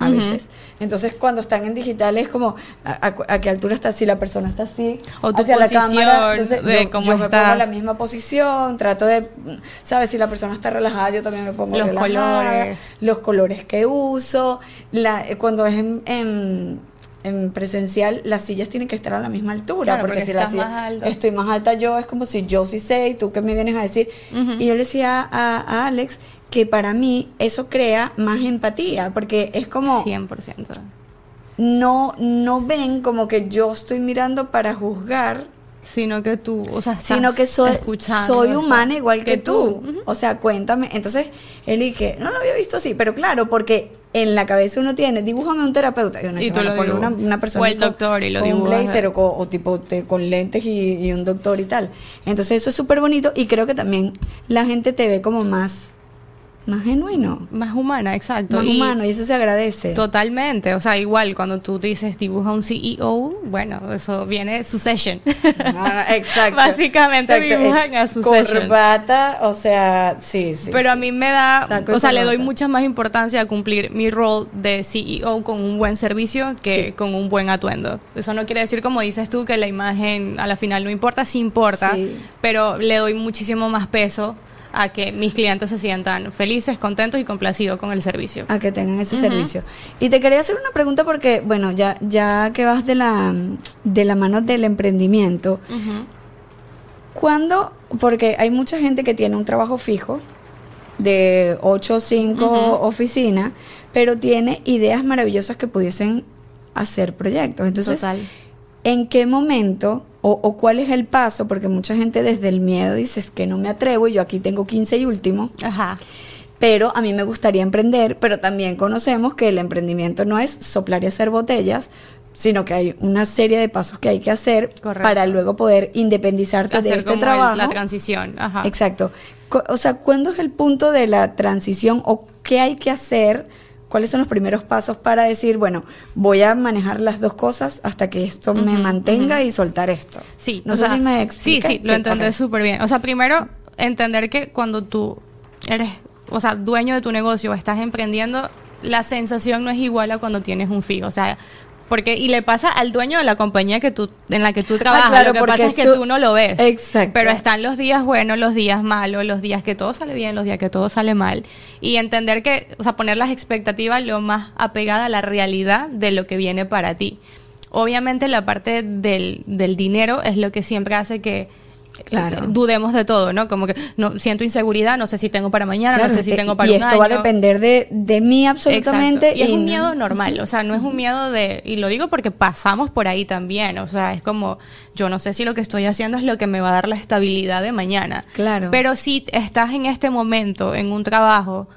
a Ujú. veces, entonces cuando están en digital es como a, a- a qué altura está, si la persona está así, O tu hacia la cámara, posición entonces de yo, cómo yo me pongo estás. en la misma posición, trato de, ¿sabes? Si la persona está relajada, yo también me pongo Los relajada colores. los colores que uso, la, eh, cuando es en, en- en presencial, las sillas tienen que estar a la misma altura, Claro, porque, porque si la estás silla- más estoy más alta yo, es como si yo sí sé y tú que me vienes a decir. Y yo le decía a, a Alex que para mí eso crea más empatía, porque es como 100%. no, no ven como que yo estoy mirando para juzgar Sino que tú, o sea, estás sino que soy, soy humana igual que, tú. O sea, cuéntame. Entonces, él que no lo había visto así, pero claro, porque en la cabeza uno tiene, dibújame un terapeuta. Y, uno Y dice, tú bueno, lo ponle una, persona O el con- doctor y lo con un blazer o, tipo te- con lentes y, y un doctor y tal. Entonces, eso es súper bonito y creo que también la gente te ve como más, más genuino, Más humana, exacto. más Y humano y eso se agradece. Totalmente, o sea, igual cuando tú dices dibuja un CEO, bueno, eso viene Succession. Ah, exacto. Básicamente dibujan a Succession. Corbata, o sea, sí, sí. Pero a sí. mí me da, Saco o sea, le doy mucha más importancia a cumplir mi rol de CEO con un buen servicio que Sí. con un buen atuendo. Eso no quiere decir, como dices tú, que la imagen a la final no importa, sí importa, Sí. pero le doy muchísimo más peso a que mis clientes se sientan felices, contentos y complacidos con el servicio. a que tengan ese servicio. Y te quería hacer una pregunta porque, bueno, ya, ya que vas de la, de la mano del emprendimiento, Ujú. ¿cuándo? Porque hay mucha gente que tiene un trabajo fijo de 8 o 5 oficinas, pero tiene ideas maravillosas que pudiesen hacer proyectos. Entonces, Total. ¿en qué momento o, o cuál es el paso? Porque mucha gente desde el miedo dice "Es que no me atrevo y yo aquí tengo 15 y último Ajá. pero a mí me gustaría emprender, pero también conocemos que el emprendimiento no es soplar y hacer botellas, sino que hay una serie de pasos que hay que hacer Correcto. para luego poder independizarte de este como el- trabajo. la transición. Ajá. Exacto. O sea, ¿cuándo es el punto de la transición o qué hay que hacer? ¿Cuáles son los primeros pasos para decir, bueno, voy a manejar las dos cosas hasta que esto me mantenga y soltar esto? Sí, no sé sea, si me Sí, explica. sí, lo entendés ok. súper bien. O sea, primero, entender que cuando tú eres, o sea, dueño de tu negocio o estás emprendiendo, la sensación no es igual a cuando tienes un fijo. O sea, porque, y le pasa al dueño de la compañía que tú, en la que tú trabajas. Ah, claro, lo que pasa es que tú no lo ves. Exacto. Pero están los días buenos, los días malos, los días que todo sale bien, los días que todo sale mal. Y entender que, o sea, poner las expectativas lo más apegada a la realidad de lo que viene para ti. Obviamente la parte del, del dinero es lo que siempre hace que Claro. dudemos de todo, ¿no? Como que no siento inseguridad, no sé si tengo para mañana, Claro, no sé si eh, tengo para y un esto va a año. depender de, de mí absolutamente. Exacto. Y es un no- miedo normal, o sea, no es un miedo de, y lo digo porque pasamos por ahí también, o sea, es como, yo no sé si lo que estoy haciendo es lo que me va a dar la estabilidad de mañana. Claro. Pero si estás en este momento en un trabajo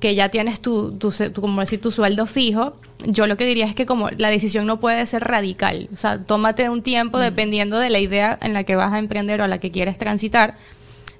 que ya tienes tu, tu, tu, como decir, tu sueldo fijo, yo lo que diría es que como la decisión no puede ser radical, o sea, tómate un tiempo dependiendo de la idea en la que vas a emprender o a la que quieres transitar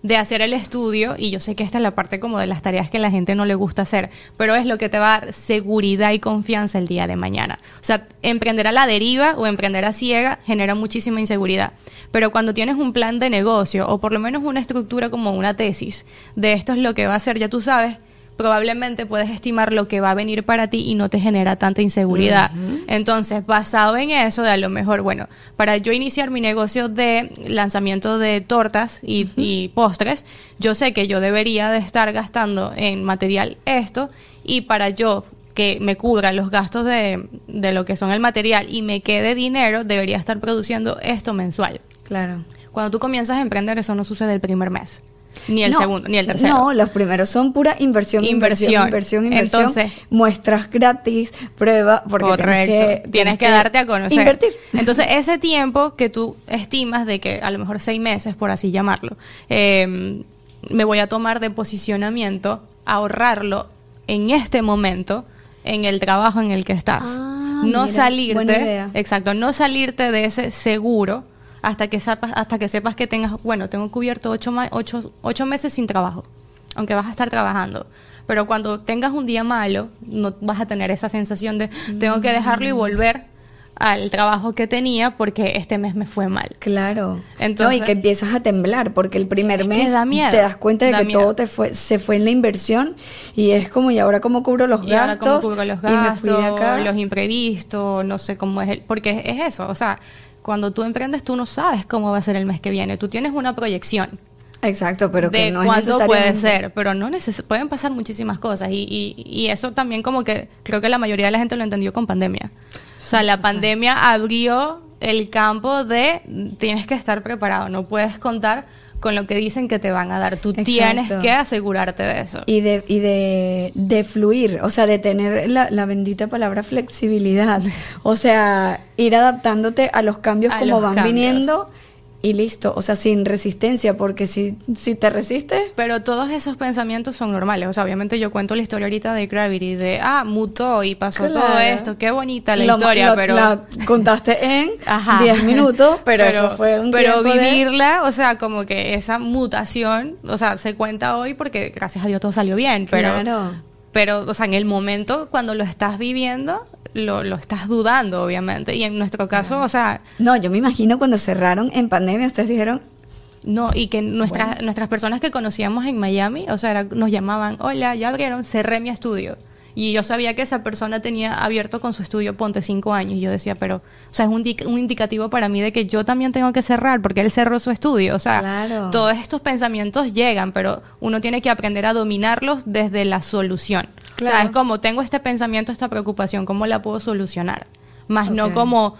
de hacer el estudio, y yo sé que esta es la parte como de las tareas que la gente no le gusta hacer, pero es lo que te va a dar seguridad y confianza el día de mañana. O sea, emprender a la deriva o emprender a ciega genera muchísima inseguridad, pero cuando tienes un plan de negocio o por lo menos una estructura como una tesis de esto es lo que va a hacer, ya tú sabes, probablemente puedes estimar lo que va a venir para ti y no te genera tanta inseguridad. Entonces, basado en eso, de a lo mejor, bueno, para yo iniciar mi negocio de lanzamiento de tortas y, y postres, yo sé que yo debería de estar gastando en material esto y para yo que me cubra los gastos de, de lo que son el material y me quede dinero, debería estar produciendo esto mensual. Claro. Cuando tú comienzas a emprender, eso no sucede el primer mes. Ni el No, segundo, ni el tercero. No, los primeros son pura inversión, inversión, Inversión. inversión. Entonces- muestras gratis, prueba, porque Correcto. tienes que, Tienes que darte a conocer. Invertir. Entonces, ese tiempo que tú estimas de que a lo mejor seis meses, por así llamarlo, eh, me voy a tomar de posicionamiento, ahorrarlo en este momento, en el trabajo en el que estás. Ah, no mira, salirte, exacto, no salirte de ese seguro hasta que sepas, hasta que sepas que tengas, bueno, tengo cubierto ocho, ocho, ocho meses sin trabajo, aunque vas a estar trabajando. Pero cuando tengas un día malo, no vas a tener esa sensación de tengo que dejarlo y volver al trabajo que tenía porque este mes me fue mal. Claro. Entonces- no, y que empiezas a temblar porque el primer mes da miedo, te das cuenta de da que miedo. todo te fue, se fue en la inversión y es como, ¿y ahora cómo cubro los Y ahora gastos? cómo cubro los y me fui de gastos, acá. los imprevistos, no sé cómo es el, porque es eso, o sea, cuando tú emprendes tú no sabes cómo va a ser el mes que viene, tú tienes una proyección Exacto, pero que de no es cuándo puede ser, pero no neces pueden pasar muchísimas cosas. Y, y, y eso también como que creo que la mayoría de la gente lo entendió con pandemia. O sea, la pandemia abrió el campo de tienes que estar preparado, no puedes contar con lo que dicen que te van a dar, tú tienes que asegurarte de eso. Y de, y de, de fluir, o sea, de tener la, la bendita palabra flexibilidad. O sea, ir adaptándote a los cambios A como los van cambios. viniendo y listo. O sea, sin resistencia, porque si, si te resistes, Pero todos esos pensamientos son normales. O sea, obviamente yo cuento la historia ahorita de Gravity, de, ah, mutó y pasó todo esto, qué bonita la lo- historia, lo- pero... la contaste en Ajá. 10 minutos, pero, eso fue un Pero de- vivirla, o sea, como que esa mutación, o sea, se cuenta hoy porque gracias a Dios todo salió bien, pero... Claro. Pero, o sea, en el momento cuando lo estás viviendo, lo, lo estás dudando, obviamente. Y en nuestro caso, o sea, No, yo me imagino cuando cerraron en pandemia, ustedes dijeron, No, y que nuestras, nuestras personas que conocíamos en Miami, o sea, era- nos llamaban, hola, ya abrieron, cerré mi estudio. Y yo sabía que esa persona tenía abierto con su estudio Ponte cinco años. Y yo decía, pero, o sea, es un, un indicativo para mí de que yo también tengo que cerrar porque él cerró su estudio. O sea, Claro. todos estos pensamientos llegan, pero uno tiene que aprender a dominarlos desde la solución. O sea, es como, tengo este pensamiento, esta preocupación, ¿cómo la puedo solucionar? Más no como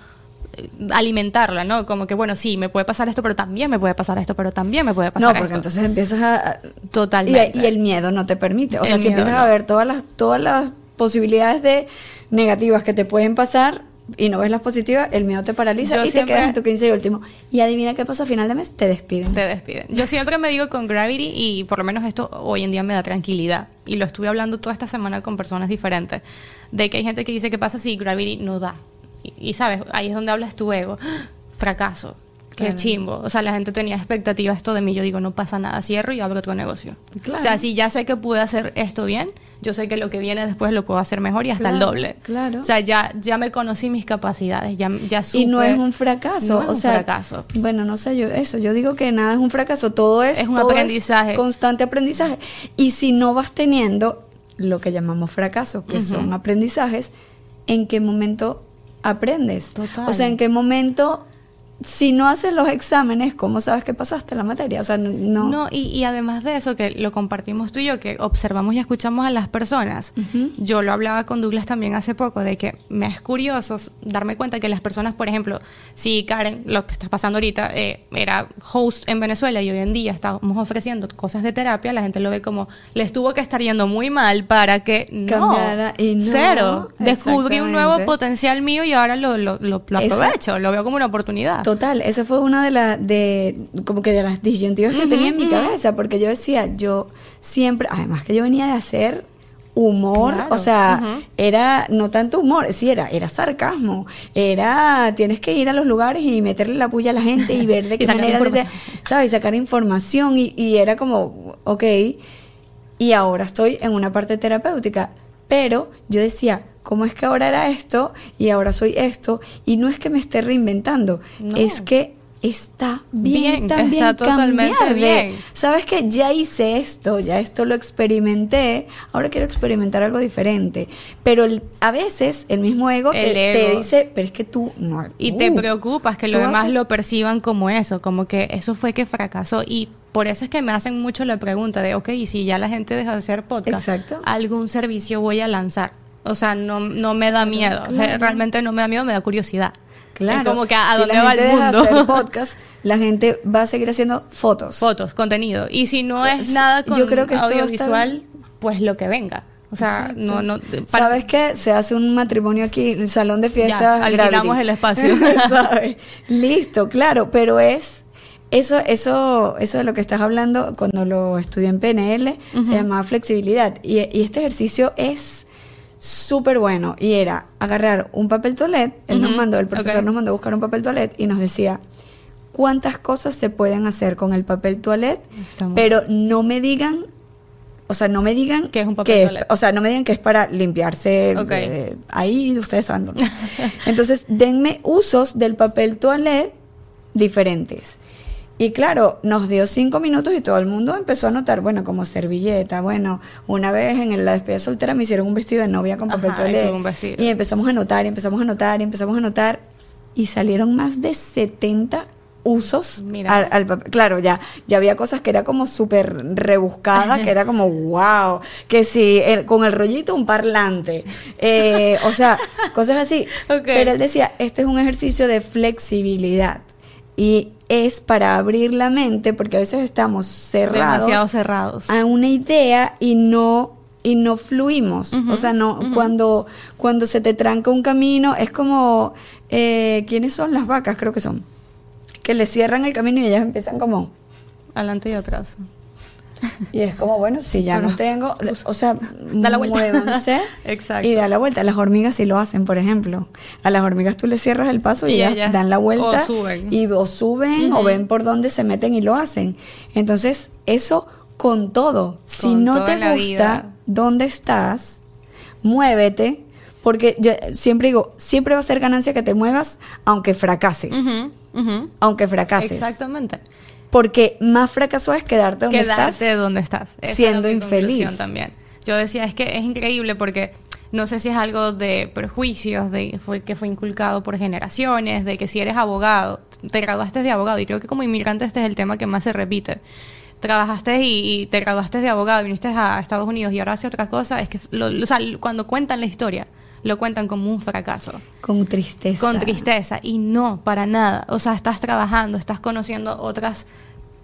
eh, alimentarla, ¿no? Como que, bueno, sí, me puede pasar esto, pero también me puede pasar esto, pero también me puede pasar no, porque esto. entonces empiezas a... Totalmente. Y, y el miedo no te permite. O sea, si empiezas no. a ver todas las, todas las posibilidades de negativas que te pueden pasar y no ves las positivas, el miedo te paraliza Yo y siempre- te quedas en tu 15 y último. Y adivina qué pasa a final de mes, te despiden. te despiden. Yo siempre me digo con Gravity y por lo menos esto hoy en día me da tranquilidad. Y lo estuve hablando toda esta semana con personas diferentes. De que hay gente que dice, ¿qué pasa si Gravity no da? Y, y, sabes, ahí es donde hablas tu ego. Fracaso. Qué Claro. chimbo. O sea, la gente tenía expectativas esto de mí. Yo digo, no pasa nada, cierro y abro otro negocio. Claro. O sea, si ya sé que pude hacer esto bien, yo sé que lo que viene después lo puedo hacer mejor y hasta el doble. claro. O sea, ya, ya me conocí mis capacidades, ya, ya supe. y no es un fracaso. No es o un sea, fracaso. Bueno, no sé, yo eso, yo digo que nada es un fracaso, todo es, Es un todo aprendizaje. constante aprendizaje. Y si no vas teniendo lo que llamamos fracaso, que son aprendizajes, ¿en qué momento aprendes? Total. O sea, ¿en qué momento si no haces los exámenes, ¿cómo sabes que pasaste la materia? O sea, no. No, y, y además de eso, que lo compartimos tú y yo, que observamos y escuchamos a las personas. Yo lo hablaba con Douglas también hace poco, de que me es curioso darme cuenta que las personas, por ejemplo, si Karen, lo que está pasando ahorita, eh, era host en Venezuela y hoy en día estamos ofreciendo cosas de terapia, la gente lo ve como, les tuvo que estar yendo muy mal para que no, Cambiara, y no, cero. Descubrí un nuevo potencial mío y ahora lo, lo, lo- lo aprovecho, lo veo como una oportunidad. Total, esa fue una de las de como que de las disyuntivas que tenía en mi cabeza, porque yo decía, yo siempre, además que yo venía de hacer humor, Claro, o sea, era no tanto humor, sí era, era sarcasmo, era tienes que ir a los lugares y meterle la puya a la gente y ver de Y qué manera, les- sabes, sacar información y, y era como, ok, y ahora estoy en una parte terapéutica, pero yo decía, ¿cómo es que ahora era esto y ahora soy esto? Y no es que me esté reinventando, No. es que está bien, Bien, también está totalmente cambiar de, bien. sabes que ya hice esto, ya esto lo experimenté, ahora quiero experimentar algo diferente. Pero el- a veces el mismo ego, te, El te ego. dice, pero es que tú no. Y te preocupas que los demás haces- lo perciban como eso, como que eso fue que fracasó. Y por eso es que me hacen mucho la pregunta de, ok, y si ya la gente deja de hacer podcast, Exacto. algún servicio voy a lanzar. O sea, no, no me da miedo. claro. Realmente no me da miedo, me da curiosidad. Claro. Es como que a si dónde va el mundo. hacer podcast, la gente va a seguir haciendo fotos. Fotos, contenido. Y si no es Pues, nada con yo creo que a audiovisual, pues lo que venga. O sea, Exacto. no, no. para- ¿Sabes qué? Se hace un matrimonio aquí, el salón de fiestas. alquilamos Gravity. el espacio. ¿Sabes? Listo, claro, pero es eso, eso, eso de lo que estás hablando cuando lo estudié en PNL se llamaba flexibilidad y, y este ejercicio es súper bueno y era agarrar un papel toilet, él nos mandó, el profesor nos mandó a buscar un papel toilet y nos decía cuántas cosas se pueden hacer con el papel toilet, pero no me digan o sea, no me digan Que es un papel que toilet. o sea, no me digan que es para limpiarse eh, ahí ustedes saben dónde. Entonces, denme usos del papel toilet diferentes. Y claro, nos dio cinco minutos y todo el mundo empezó a notar, bueno, como servilleta, bueno, una vez en la despedida soltera me hicieron un vestido de novia con papel Ajá, y empezamos a notar, y empezamos a notar, y empezamos a notar, y salieron más de 70 usos Mira. al, al papel. Claro, ya, ya había cosas que era como súper rebuscadas, que era como wow, que si el- con el rollito un parlante, eh, o sea, cosas así. Pero él decía, este es un ejercicio de flexibilidad y es para abrir la mente porque a veces estamos cerrados demasiado cerrados. a una idea y no y no fluimos o sea no cuando cuando se te tranca un camino es como eh, quiénes son las vacas creo que son que le cierran el camino y ellas empiezan como Adelante y atrás. y es como bueno si ya no tengo o sea Da la muévanse Exacto. y da la vuelta. Las hormigas sí lo hacen por ejemplo. A las hormigas tú les cierras el paso y, Y ellas ellas dan la vuelta o suben. y o suben o ven por dónde se meten y lo hacen. Entonces eso con todo. Si no te gusta vida. dónde estás muévete porque yo siempre digo siempre va a ser ganancia que te muevas aunque fracases. Aunque fracases. Exactamente. Porque más fracaso es quedarte donde Quedarte estás donde estás. Esa siendo infeliz. también. Yo decía, es que es increíble porque no sé si es algo de prejuicios, de fue, que fue inculcado por generaciones, de que si eres abogado, te graduaste de abogado, y creo que como inmigrante este es el tema que más se repite. Trabajaste y, y te graduaste de abogado, viniste a Estados Unidos y ahora haces otra cosa, es que lo- lo- o sea, cuando cuentan la historia, lo cuentan como un fracaso. con tristeza Con tristeza. Y no, para nada. O sea, estás trabajando, estás conociendo otras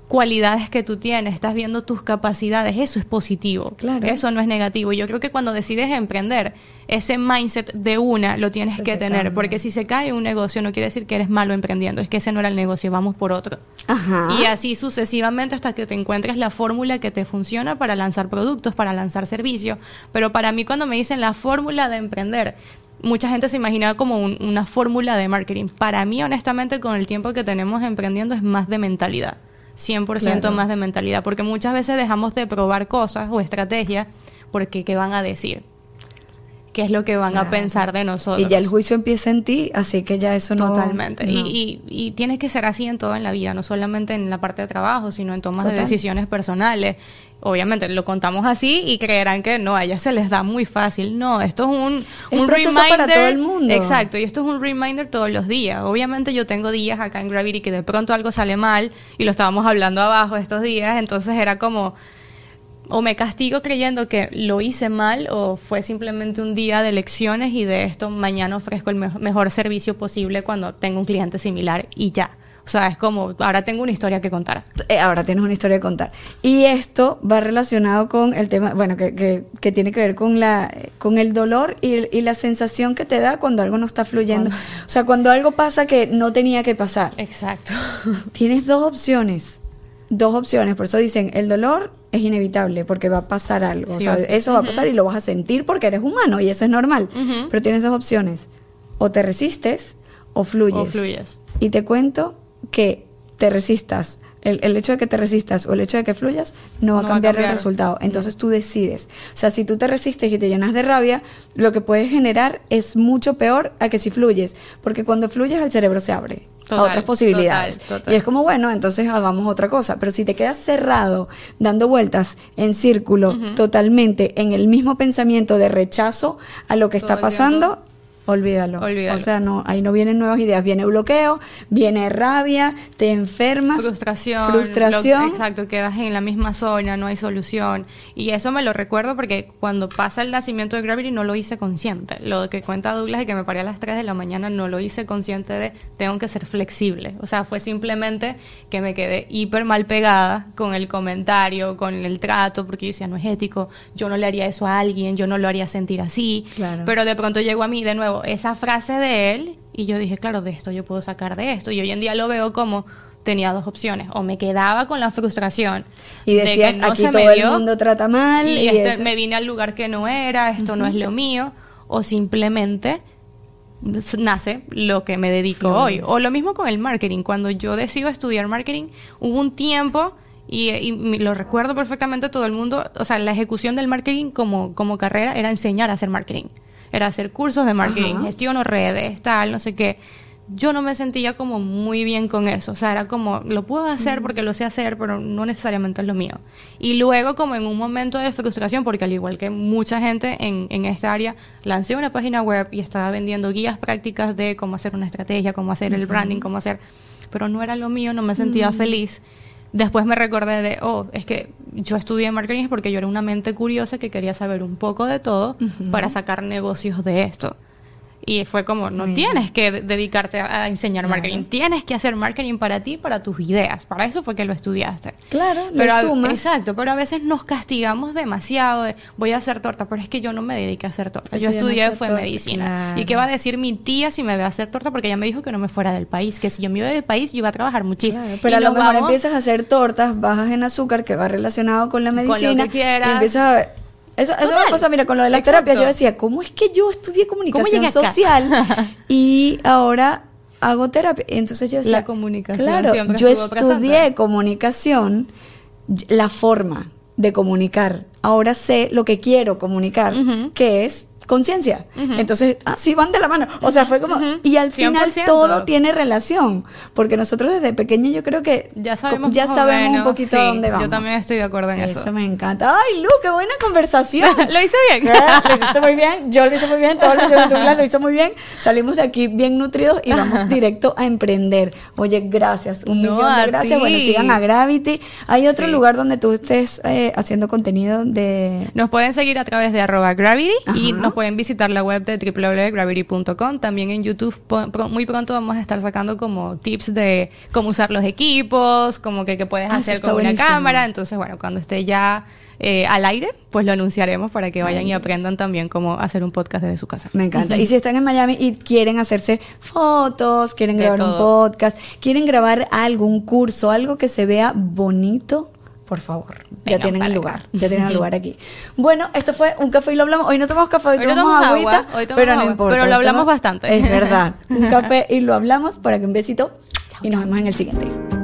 cualidades que tú tienes, estás viendo tus capacidades, eso es positivo. Claro. Eso no es negativo. Y Yo creo que cuando decides emprender, ese mindset de una lo tienes Se que te tener, cambia. porque si se cae un negocio no quiere decir que eres malo emprendiendo, es que ese no era el negocio, vamos por otro. Ajá. Y así sucesivamente hasta que te encuentres la fórmula que te funciona para lanzar productos, para lanzar servicios. Pero para mí cuando me dicen la fórmula de emprender, mucha gente se imagina como un- una fórmula de marketing. Para mí, honestamente, con el tiempo que tenemos emprendiendo es más de mentalidad. 100% Claro. más de mentalidad. Porque muchas veces dejamos de probar cosas o estrategias porque ¿qué van a decir? ¿Qué es lo que van a pensar de nosotros? Y ya el juicio empieza en ti, así que ya eso no. Totalmente. no. Y, y, y tiene que ser así en todo en la vida, no solamente en la parte de trabajo, sino en tomas de decisiones personales. Obviamente lo contamos así y creerán que no, a ellas se les da muy fácil. No, esto es un, Es un reminder. para todo el mundo. Exacto, y esto es un reminder todos los días. Obviamente yo tengo días acá en Gravity que de pronto algo sale mal y lo estábamos hablando abajo estos días, entonces era como o me castigo creyendo que lo hice mal o fue simplemente un día de lecciones y de esto mañana ofrezco el me- mejor servicio posible cuando tengo un cliente similar y ya. O sea, es como, ahora tengo una historia que contar. Eh, ahora tienes una historia que contar. Y esto va relacionado con el tema, bueno, que, que- que tiene que ver con, la, con el dolor y, y la sensación que te da cuando algo no está fluyendo. O sea, cuando algo pasa que no tenía que pasar. Exacto. Tienes dos opciones. Dos opciones. Por eso dicen, el dolor es inevitable porque va a pasar algo. Sí o o sea, sí. eso va a pasar y lo vas a sentir porque eres humano y eso es normal. Pero tienes dos opciones. O te resistes o fluyes. O fluyes. Y te cuento que te resistas. El, el hecho de que te resistas o el hecho de que fluyas no va No a va a cambiar el resultado. Entonces tú decides. O sea, si tú te resistes y te llenas de rabia, lo que puedes generar es mucho peor a que si fluyes. Porque cuando fluyes el cerebro se abre. A otras posibilidades. total, total. Y es como, bueno, entonces hagamos otra cosa. Pero si te quedas cerrado, dando vueltas en círculo, totalmente en el mismo pensamiento de rechazo a lo que Todo está pasando, olvídalo. Olvídalo. O sea, no, ahí no vienen nuevas ideas. Viene bloqueo, viene rabia, te enfermas. frustración. Frustración. lo- exacto, quedas en la misma zona, no hay solución. Y eso me lo recuerdo porque cuando pasa el nacimiento de Gravity no lo hice consciente. Lo que cuenta Douglas de que me paré a las 3 de la mañana no lo hice consciente de tengo que ser flexible. O sea, fue simplemente que me quedé hiper mal pegada con el comentario, con el trato, porque yo decía, no es ético, yo no le haría eso a alguien, yo no lo haría sentir así. Claro. Pero de pronto llegó a mí de nuevo esa frase de él y yo dije, claro, de esto yo puedo sacar de esto. Y hoy en día lo veo como tenía dos opciones. O me quedaba con la frustración. Y de que decías, no aquí se todo me el dio, mundo trata mal. Y, Y, este, me vine al lugar que no era, esto no es lo mío. O simplemente nace lo que me dedico hoy. O lo mismo con el marketing. Cuando yo decido estudiar marketing, hubo un tiempo, y, y lo recuerdo perfectamente todo el mundo, o sea, la ejecución del marketing como, como carrera era enseñar a hacer marketing. Era hacer cursos de marketing, Ajá. gestiono redes, tal, no sé qué. Yo no me sentía como muy bien con eso. O sea, era como, lo puedo hacer porque lo sé hacer, pero no necesariamente es lo mío. Y luego, como en un momento de frustración, porque al igual que mucha gente en, en esta área, lancé una página web y estaba vendiendo guías prácticas de cómo hacer una estrategia, cómo hacer el branding, cómo hacer... Pero no era lo mío, no me sentía feliz. Después me recordé de, oh, es que yo estudié marketing porque yo era una mente curiosa que quería saber un poco de todo para sacar negocios de esto. Y fue como, no tienes que de- dedicarte a, enseñar Claro. marketing, tienes que hacer marketing para ti, para tus ideas. Para eso fue que lo estudiaste. Claro, le pero a-. Exacto, pero a veces nos castigamos demasiado de, voy a hacer torta, pero es que yo no me dediqué a hacer torta. Eso Yo no estudié es fue torta, medicina. claro. ¿Y qué va a decir mi tía si me ve a hacer torta? Porque ella me dijo que no me fuera del país, que si yo me iba del país yo iba a trabajar muchísimo. Claro, pero Y a lo mejor vamos- empiezas a hacer tortas bajas en azúcar que va relacionado con la Con lo medicina. que quieras. Y empiezas a ver. Eso, eso una cosa, mira, con lo de las Exacto. terapias, yo decía, ¿cómo es que yo estudié comunicación social y ahora hago terapia? Y entonces yo decía, La comunicación claro, yo estudié presente. comunicación, la forma de comunicar. Ahora sé lo que quiero comunicar, que es conciencia. Entonces, así van de la mano. O sea, fue como... Y al final 100%. todo tiene relación. Porque nosotros desde pequeños yo creo que Ya sabemos ya sabemos un poquito sí, a dónde vamos. Yo también estoy de acuerdo en eso. Eso me encanta. Ay, Lu, qué buena conversación. ¿Lo hice bien? ¿Eh? Lo hiciste muy bien, yo lo hice muy bien, todos lo hicieron lo hizo muy bien. Salimos de aquí bien nutridos y vamos directo a emprender. Oye, gracias, un No, millón de gracias. ti. Bueno, sigan a Gravity. ¿Hay otro Sí. lugar donde tú estés eh, haciendo contenido de... Nos pueden seguir a través de arroba gravity y nos pueden visitar la web de www.gravity.com. También en YouTube muy pronto vamos a estar sacando como tips de cómo usar los equipos, como que, que puedes Ah, hacer con una cámara. Entonces, bueno, cuando esté ya eh, al aire, pues lo anunciaremos para que vayan y aprendan también cómo hacer un podcast desde su casa. Me encanta. Y si están en Miami y quieren hacerse fotos, quieren De grabar un podcast, quieren grabar algo, un curso, algo que se vea bonito, por favor, ya tienen el lugar, acá. ya tienen el lugar aquí. Bueno, esto fue un café y lo hablamos. Hoy no tomamos café, hoy, tomamos tomamos agüita, agua, hoy tomamos pero no importa. pero lo hablamos bastante. Es verdad. Un café y lo hablamos para que un besito y nos vemos en el siguiente.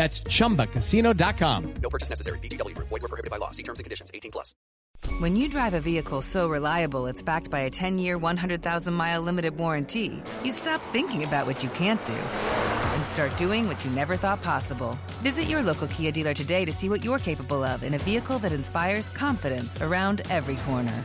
That's chumbacasino.com. No purchase necessary. VGW Group. Void were prohibited by law. See terms and conditions. 18 plus. When you drive a vehicle so reliable it's backed by a 10 year, 100,000 mile limited warranty, you stop thinking about what you can't do and start doing what you never thought possible. Visit your local Kia dealer today to see what you're capable of in a vehicle that inspires confidence around every corner.